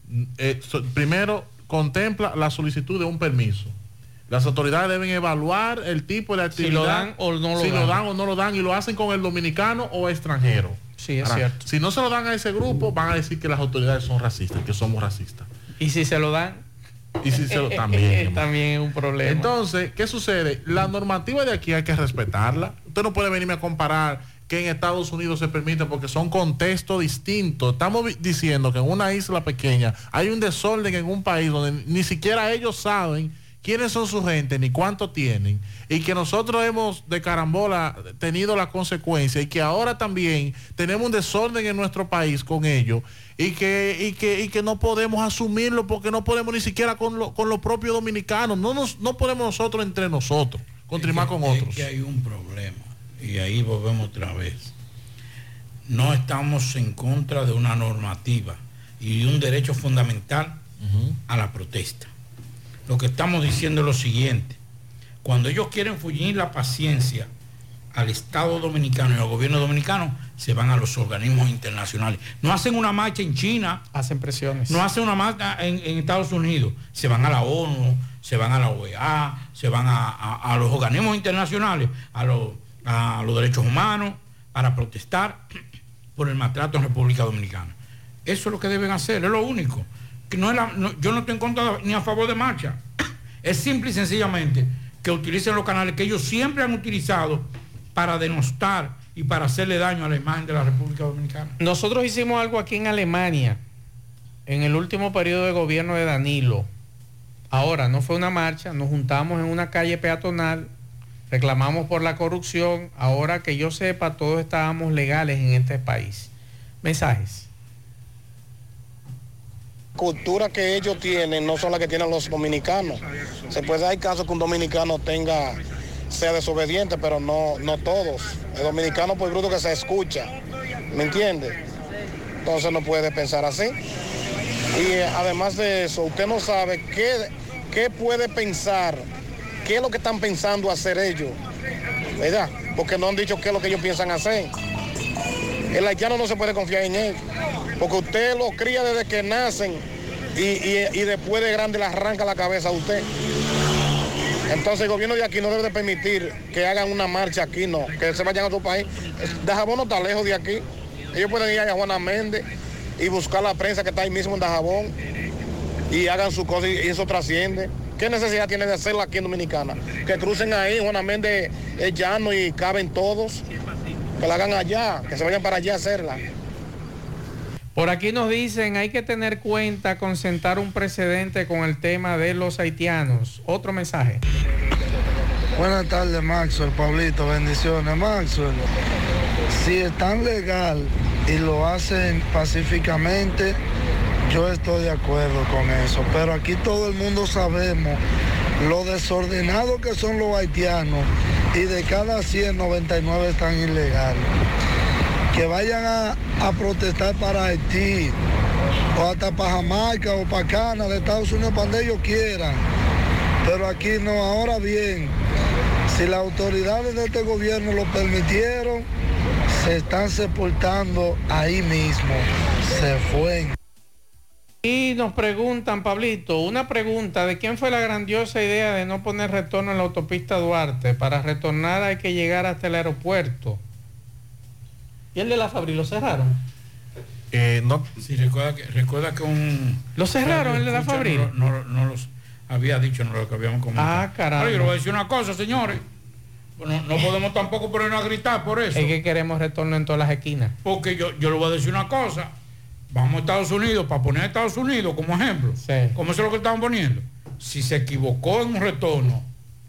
mm, eh, primero, contempla la solicitud de un permiso. Las autoridades deben evaluar el tipo de actividad. lo dan o no lo si dan. lo dan o no lo dan y lo hacen con el dominicano o extranjero. Sí, es Ahora, cierto. Si no se lo dan a ese grupo, van a decir que las autoridades son racistas, que somos racistas. Y si se lo dan. Y si se lo también. también es un problema. Entonces, ¿qué sucede? La normativa de aquí hay que respetarla. Usted no puede venirme a comparar que en Estados Unidos se permite porque son contextos distintos. Estamos diciendo que en una isla pequeña hay un desorden en un país donde ni siquiera ellos saben quiénes son su gente ni cuánto tienen y que nosotros hemos de carambola tenido la consecuencia y que ahora también tenemos un desorden en nuestro país con ellos y que, y que, y que no podemos asumirlo porque no podemos ni siquiera con, lo- con los propios dominicanos, no, nos, no podemos nosotros entre nosotros continuar con Es otros. que hay un problema y ahí volvemos otra vez. No estamos en contra de una normativa y un derecho fundamental a la protesta. Lo que estamos diciendo es lo siguiente. Cuando ellos quieren fugir la paciencia al Estado dominicano y al gobierno dominicano, se van a los organismos internacionales. No hacen una marcha en China. Hacen presiones. No hacen una marcha en, en Estados Unidos. Se van a la ONU, se van a la OEA, se van a, a- a los organismos internacionales, a, los- a los derechos humanos, para protestar por el maltrato en República Dominicana. Eso es lo que deben hacer, es lo único. No es yo no estoy en contra ni a favor de marcha. Es simple y sencillamente que utilicen los canales que ellos siempre han utilizado para denostar y para hacerle daño a la imagen de la República Dominicana. Nosotros hicimos algo aquí en Alemania, en el último periodo de gobierno de Danilo. Ahora, no fue una marcha, nos juntamos en una calle peatonal, reclamamos por la corrupción. Ahora que yo sepa, todos estábamos legales en este país. Mensajes. Cultura que ellos tienen no son las que tienen los dominicanos. Se puede dar caso que un dominicano tenga, sea desobediente, pero no, no todos. El dominicano por bruto que se escucha, ¿me entiende? Entonces no puede pensar así. Y eh, además de eso, usted no sabe qué, qué puede pensar, qué es lo que están pensando hacer ellos, ¿verdad? Porque no han dicho qué es lo que ellos piensan hacer. El haitiano no se puede confiar en él, porque usted lo cría desde que nacen y, y- después de grande le arranca la cabeza a usted. Entonces el gobierno de aquí no debe de permitir que hagan una marcha aquí, no, que se vayan a otro país. Dajabón no está lejos de aquí. Ellos pueden ir a Juana Méndez y buscar la prensa que está ahí mismo en Dajabón y hagan su cosa y eso trasciende. ¿Qué necesidad tiene de hacerlo aquí en Dominicana? Que crucen ahí, Juana Méndez es llano y caben todos. Que la hagan allá, que se vayan para allá a hacerla. Por aquí nos dicen, hay que tener cuenta con sentar un precedente con el tema de los haitianos. Otro mensaje. Buenas tardes, Maxwell, Pablito, bendiciones. Maxwell, si es tan legal y lo hacen pacíficamente, yo estoy de acuerdo con eso. Pero aquí todo el mundo sabemos lo desordenados que son los haitianos y de cada 100, 99 están ilegales. Que vayan a, protestar para Haití o hasta para Jamaica o para Cana de Estados Unidos, para ellos quieran. Pero aquí no, ahora bien, si las autoridades de este gobierno lo permitieron, se están sepultando ahí mismo. Se fue. Y nos preguntan, Pablito, una pregunta, ¿de quién fue la grandiosa idea de no poner retorno en la autopista Duarte? Para retornar hay que llegar hasta el aeropuerto. ¿Y el de la Fabri lo cerraron? Eh, no. Sí, recuerda que, recuerda que un... ¿Lo cerraron, el de la Fabril? No, no, no los había dicho, no lo que habíamos comentado. Ah, caramba. Ahora, yo le voy a decir una cosa, señores. Bueno, no podemos tampoco ponernos a gritar por eso. Es que queremos retorno en todas las esquinas. Porque yo, yo le voy a decir una cosa. Vamos a Estados Unidos, para poner a Estados Unidos como ejemplo. ¿Cómo eso es lo que estamos poniendo? Si se equivocó en un retorno,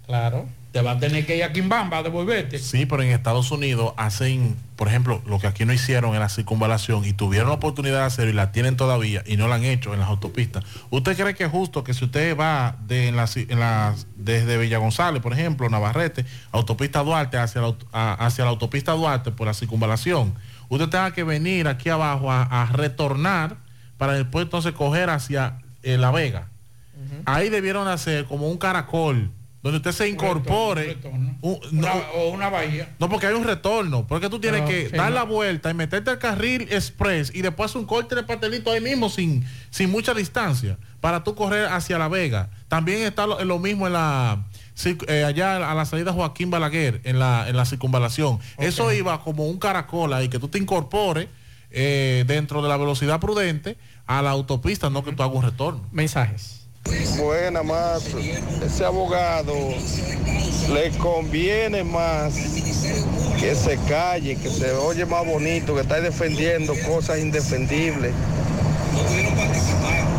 claro. te va a tener que ir a Quimbamba a devolverte. Sí, pero en Estados Unidos hacen, por ejemplo, lo que aquí no hicieron en la circunvalación y tuvieron la oportunidad de hacerlo y la tienen todavía y no la han hecho en las autopistas. ¿Usted cree que es justo que si usted va de, en la ci- en la- desde Villa González, por ejemplo, Navarrete, autopista Duarte hacia la, aut- a- hacia la autopista Duarte por la circunvalación, usted tenga que venir aquí abajo a, a retornar para después entonces coger hacia eh, La Vega? Ahí debieron hacer como un caracol donde usted se incorpore. un- no, o una bahía. no, porque hay un retorno. Porque tú tienes Pero, que sí, dar no. la vuelta y meterte al carril express y después un corte de pastelito ahí mismo sin, sin mucha distancia para tú correr hacia La Vega. También está lo, lo mismo en la eh, allá a la salida Joaquín Balaguer en la, en la circunvalación. Eso iba como un caracol ahí que tú te incorpores eh, dentro de la velocidad prudente a la autopista, no que tú hagas un retorno. Mensajes. Buena más, ese abogado le conviene más que se calle, que se oye más bonito, que está defendiendo cosas indefendibles.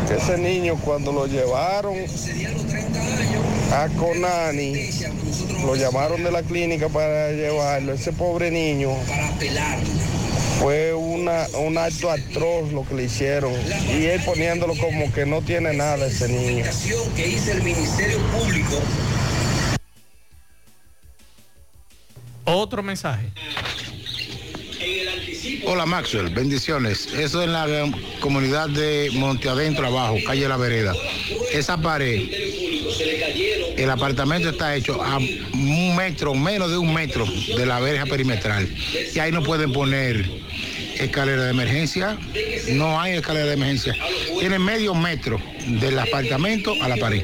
Ese niño cuando lo llevaron a Conani, lo llamaron de la clínica para llevarlo, ese pobre niño fue una, un acto atroz lo que le hicieron y él poniéndolo como que no tiene nada ese niño. que. Otro mensaje. Hola Maxwell, bendiciones. Eso es en la eh, comunidad de Monte Adentro abajo, calle La Vereda. Esa pared, el apartamento está hecho a un metro, menos de un metro de la verja perimetral. Y ahí no pueden poner escalera de emergencia. No hay escalera de emergencia. Tiene medio metro del apartamento a la pared.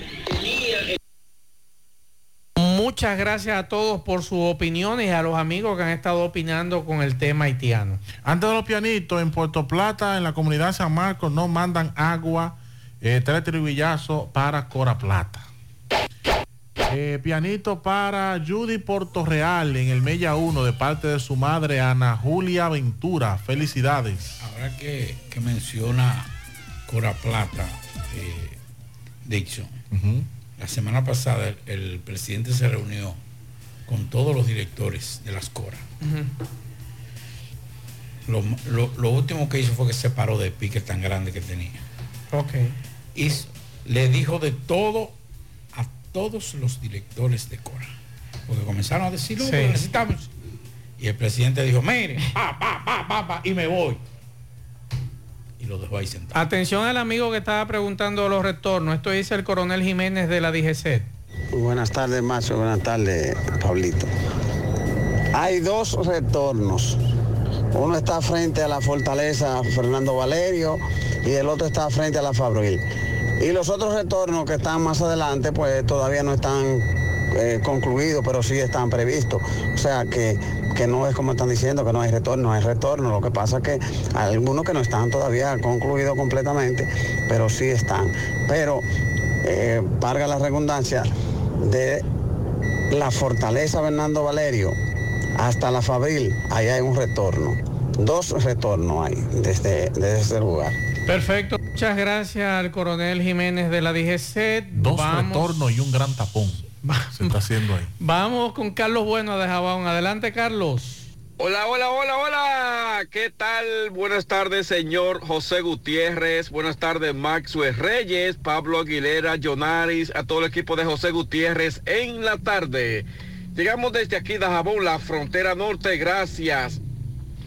Muchas gracias a todos por sus opiniones y a los amigos que han estado opinando con el tema haitiano. Antes de los pianitos, en Puerto Plata, en la comunidad de San Marcos, no mandan agua, eh, tres tribillazos para Cora Plata. Eh, pianito para Judy Portorreal en el Mella 1 de parte de su madre Ana Julia Ventura. Felicidades. Ahora que, que menciona Cora Plata, eh, Dixon, la semana pasada el, el presidente se reunió con todos los directores de las Cora. Lo, lo- lo último que hizo fue que se paró de pique tan grande que tenía. Ok. Y le dijo de todo a todos los directores de Cora. Porque comenzaron a decir, "No, Sí. necesitamos. Y el presidente dijo, mire, *laughs* pa, pa, pa, pa, y me voy. Y lo dejó ahí sentado. Atención al amigo que estaba preguntando los retornos. Esto dice el coronel Jiménez de la DGC. Buenas tardes, Macho. Buenas tardes, Pablito. Hay dos retornos. Uno está frente a la fortaleza Fernando Valerio y el otro está frente a la Fabril. Y los otros retornos que están más adelante, pues todavía no están eh, concluidos, pero sí están previstos. O sea que, que no es como están diciendo que no hay retorno, hay retorno. Lo que pasa es que hay algunos que no están todavía concluidos completamente, pero sí están. Pero, eh, valga la redundancia, de la fortaleza Fernando Valerio hasta la Fabril, ahí hay un retorno. Dos retornos hay desde, desde ese lugar. Perfecto. Muchas gracias al coronel Jiménez de la DGC. Dos Vamos- retornos y un gran tapón. Se está haciendo ahí. Vamos con Carlos Bueno de Jabón. Adelante, Carlos. Hola, hola, hola, hola. ¿Qué tal? Buenas tardes, señor José Gutiérrez. Buenas tardes, Maxwell Reyes, Pablo Aguilera, Jonaris, a todo el equipo de José Gutiérrez en la tarde. Llegamos desde aquí de Jabón, la frontera norte. Gracias,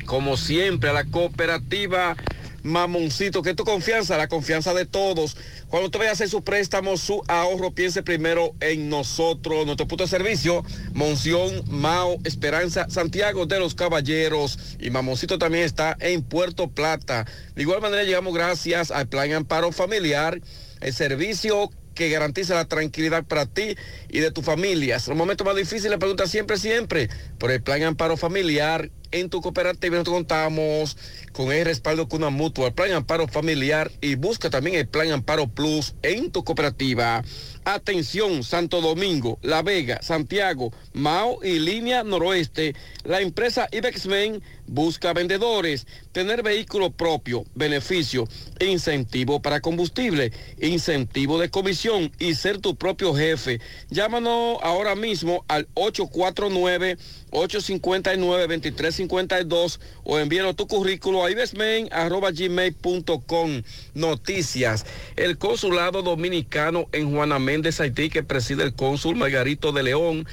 como siempre, a la cooperativa Mamoncito, que es tu confianza, la confianza de todos. Cuando usted vaya a hacer su préstamo, su ahorro, piense primero en nosotros, nuestro punto de servicio, Monción, Mao, Esperanza, Santiago de los Caballeros y Mamoncito también está en Puerto Plata. De igual manera llegamos gracias al Plan Amparo Familiar, el servicio que garantiza la tranquilidad para ti y de tu familia. En los momentos más difíciles, pregunta siempre, siempre, por el Plan Amparo Familiar en tu cooperativa. Nosotros contamos con el respaldo con una mutua, el plan amparo familiar y busca también el plan amparo plus en tu cooperativa. Atención, Santo Domingo, La Vega, Santiago, Mao y Línea Noroeste. La empresa Ibexmen busca vendedores, tener vehículo propio, beneficio, incentivo para combustible, incentivo de comisión y ser tu propio jefe. Llámanos ahora mismo al 849 859-2352 o envíanos tu currículo a ibesmen.gmail.com. Noticias. El consulado dominicano en Juana Méndez, Haití, que preside el cónsul Margarito de León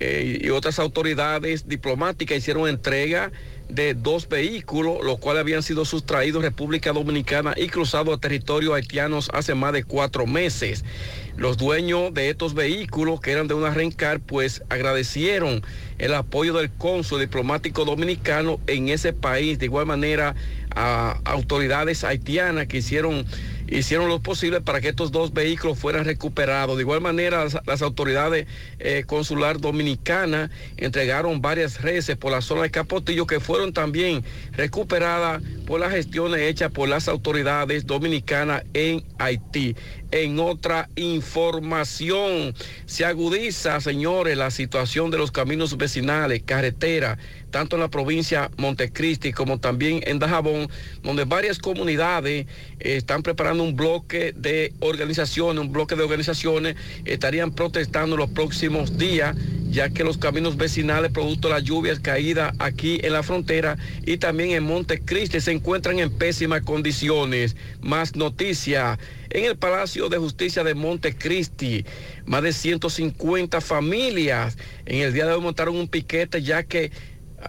eh, y otras autoridades diplomáticas hicieron entrega de dos vehículos, los cuales habían sido sustraídos República Dominicana y cruzados a territorios haitianos hace más de cuatro meses. Los dueños de estos vehículos, que eran de una rencar, pues agradecieron el apoyo del cónsul diplomático dominicano en ese país. De igual manera, a autoridades haitianas que hicieron hicieron lo posible para que estos dos vehículos fueran recuperados. De igual manera, las, autoridades eh, consular dominicanas entregaron varias reses por la zona de Capotillo que fueron también recuperadas por las gestiones hechas por las autoridades dominicanas en Haití. En otra información, se agudiza, señores, la situación de los caminos vecinales, carreteras, tanto en la provincia Montecristi como también en Dajabón, donde varias comunidades eh, están preparando un bloque de organizaciones, un bloque de organizaciones, estarían protestando los próximos días, ya que los caminos vecinales, producto de las lluvias caídas aquí en la frontera y también en Montecristi, se encuentran en pésimas condiciones. Más noticias. En el Palacio de Justicia de Montecristi, más de 150 familias en el día de hoy montaron un piquete ya que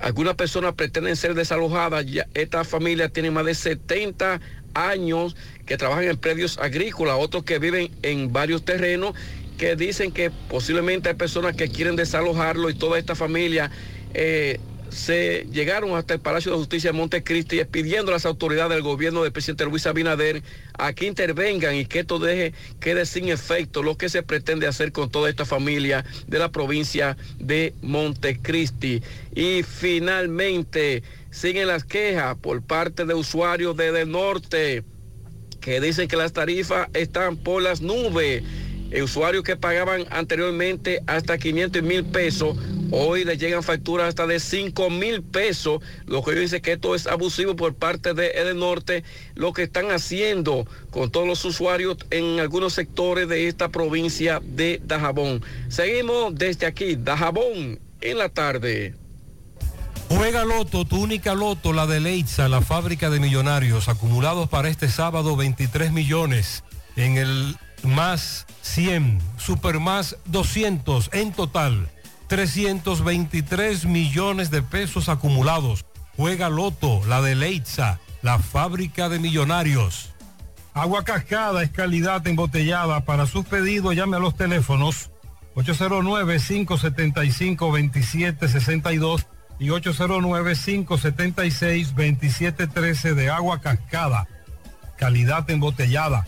algunas personas pretenden ser desalojadas. Ya, esta familia tiene más de 70 años que trabajan en predios agrícolas, otros que viven en varios terrenos que dicen que posiblemente hay personas que quieren desalojarlo y toda esta familia eh, se llegaron hasta el Palacio de Justicia de Montecristi pidiendo a las autoridades del gobierno del presidente Luis Abinader a que intervengan y que esto deje, quede sin efecto lo que se pretende hacer con toda esta familia de la provincia de Montecristi. Y finalmente siguen las quejas por parte de usuarios de Del Norte que dicen que las tarifas están por las nubes usuarios que pagaban anteriormente hasta 500 mil pesos, hoy les llegan facturas hasta de 5 mil pesos, lo que dice que esto es abusivo por parte de El Norte, lo que están haciendo con todos los usuarios en algunos sectores de esta provincia de Dajabón. Seguimos desde aquí, Dajabón, en la tarde. Juega Loto, tu única Loto, la de Leitza, la fábrica de millonarios, acumulados para este sábado 23 millones en el más 100, super más 200, en total 323 millones de pesos acumulados. Juega Loto, la de Leitza, la fábrica de millonarios. Agua Cascada es calidad embotellada. Para sus pedidos llame a los teléfonos 809-575-2762 y 809-576-2713 de Agua Cascada. Calidad embotellada.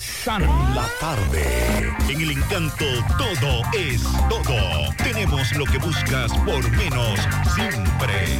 sana. La tarde. En el encanto todo es todo. Tenemos lo que buscas por menos siempre.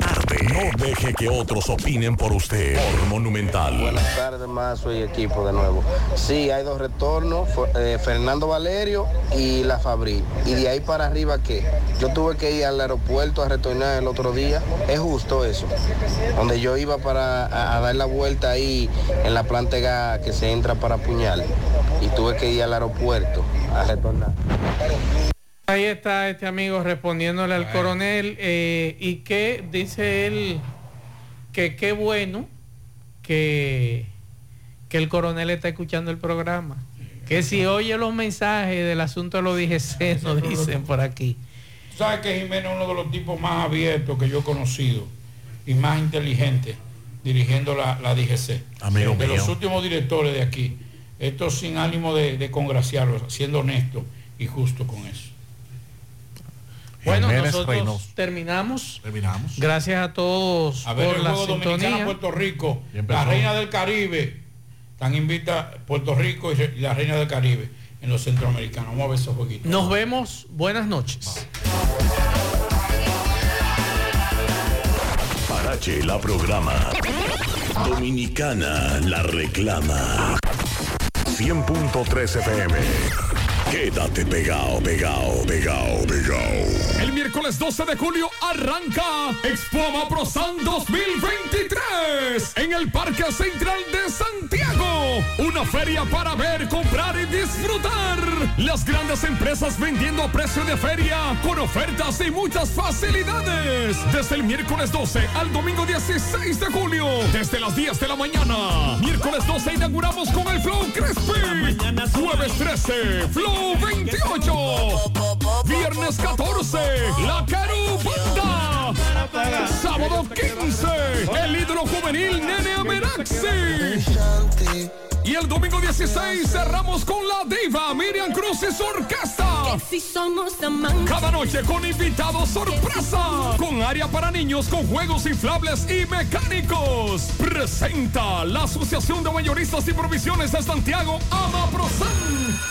No deje que otros opinen por usted. Monumental. Buenas tardes, Mazo y equipo de nuevo. Sí, hay dos retornos, eh, Fernando Valerio y La Fabri. Y de ahí para arriba, ¿qué? Yo tuve que ir al aeropuerto a retornar el otro día. Es justo eso. Donde yo iba para a, dar la vuelta ahí en la planta gas que se entra para Puñal. Y tuve que ir al aeropuerto a retornar. Ahí está este amigo respondiéndole al coronel eh, y que dice él que qué bueno que, que el coronel está escuchando el programa. Que si oye los mensajes del asunto de los DGC, nos dicen por aquí. ¿Sabes que Jiménez es uno de los tipos más abiertos que yo he conocido y más inteligente dirigiendo la, la DGC? Amigo de mío. los últimos directores de aquí. Esto sin ánimo de, de congraciarlo, siendo honesto y justo con eso. Bueno, Jiménez nosotros Reynoso. terminamos. Terminamos. Gracias a todos A ver por el la juego Dominicana sintonía. Puerto Rico, la reina del Caribe. Están invita Puerto Rico y la reina del Caribe en los centroamericanos. Vamos a ver esos jueguitos. Nos vemos. Buenas noches. Parache la programa. Dominicana la reclama. 100.3 FM. Quédate pegado, pegado, pegado, pegado. El miércoles 12 de julio arranca Expo Amaprosan 2023 en el Parque Central de Santiago. Una feria para ver, comprar y disfrutar. Las grandes empresas vendiendo a precio de feria con ofertas y muchas facilidades. Desde el miércoles 12 al domingo 16 de julio, desde las 10 de la mañana. Miércoles 12 inauguramos con el Flow Crespi. Jueves 13, Flow 28. Viernes 14, La Carubanda. Sábado 15, el ídolo juvenil Nene Ameraxi. Y el domingo 16 cerramos con la diva Miriam Cruz y su orquesta. Cada noche con invitados sorpresa. Con área para niños con juegos inflables y mecánicos. Presenta la Asociación de Mayoristas y Provisiones de Santiago, Amaprosan.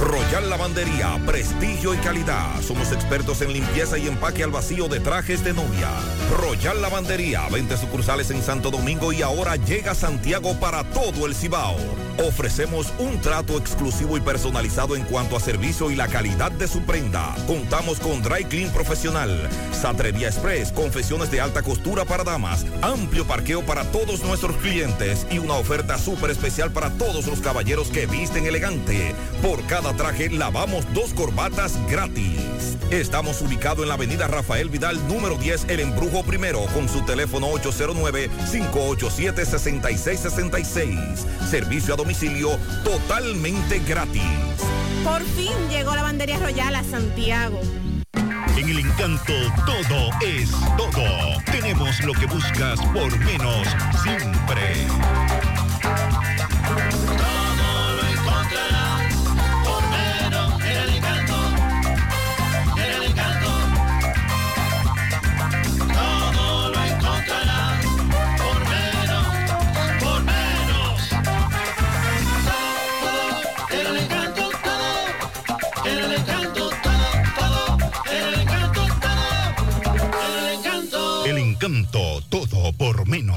Royal Lavandería, prestigio y calidad. Somos expertos en limpieza y empaque al vacío de trajes de novia. Royal Lavandería, 20 sucursales en Santo Domingo y ahora llega Santiago para todo el Cibao. Ofrecemos un trato exclusivo y personalizado en cuanto a servicio y la calidad de su prenda. Contamos con Dry Clean Profesional, Satrería Express, confesiones de alta costura para damas, amplio parqueo para todos nuestros clientes y una oferta súper especial para todos los caballeros que visten elegante. Por cada traje lavamos dos corbatas gratis. Estamos ubicados en la avenida Rafael Vidal, número 10, El Embrujo Primero, con su teléfono 809-587-6666. Servicio a domicilio totalmente gratis. Por fin llegó la bandería royal a Santiago. En el encanto todo es todo. Tenemos lo que buscas por menos siempre. Por menos.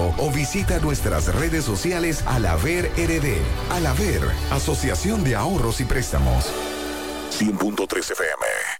809-573-2655 o visita nuestras redes sociales Alaver RD. Alaver, Asociación de Ahorros y Préstamos. 100.3 FM.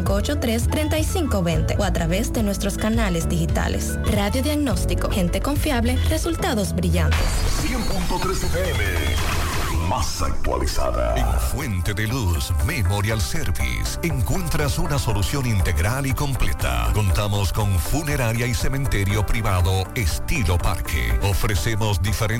809-583-3520 o a través de nuestros canales digitales. Radiodiagnóstico, gente confiable, resultados brillantes. 100.3 FM. Más actualizada. En Fuente de Luz Memorial Service encuentras una solución integral y completa. Contamos con funeraria y cementerio privado estilo parque. Ofrecemos diferentes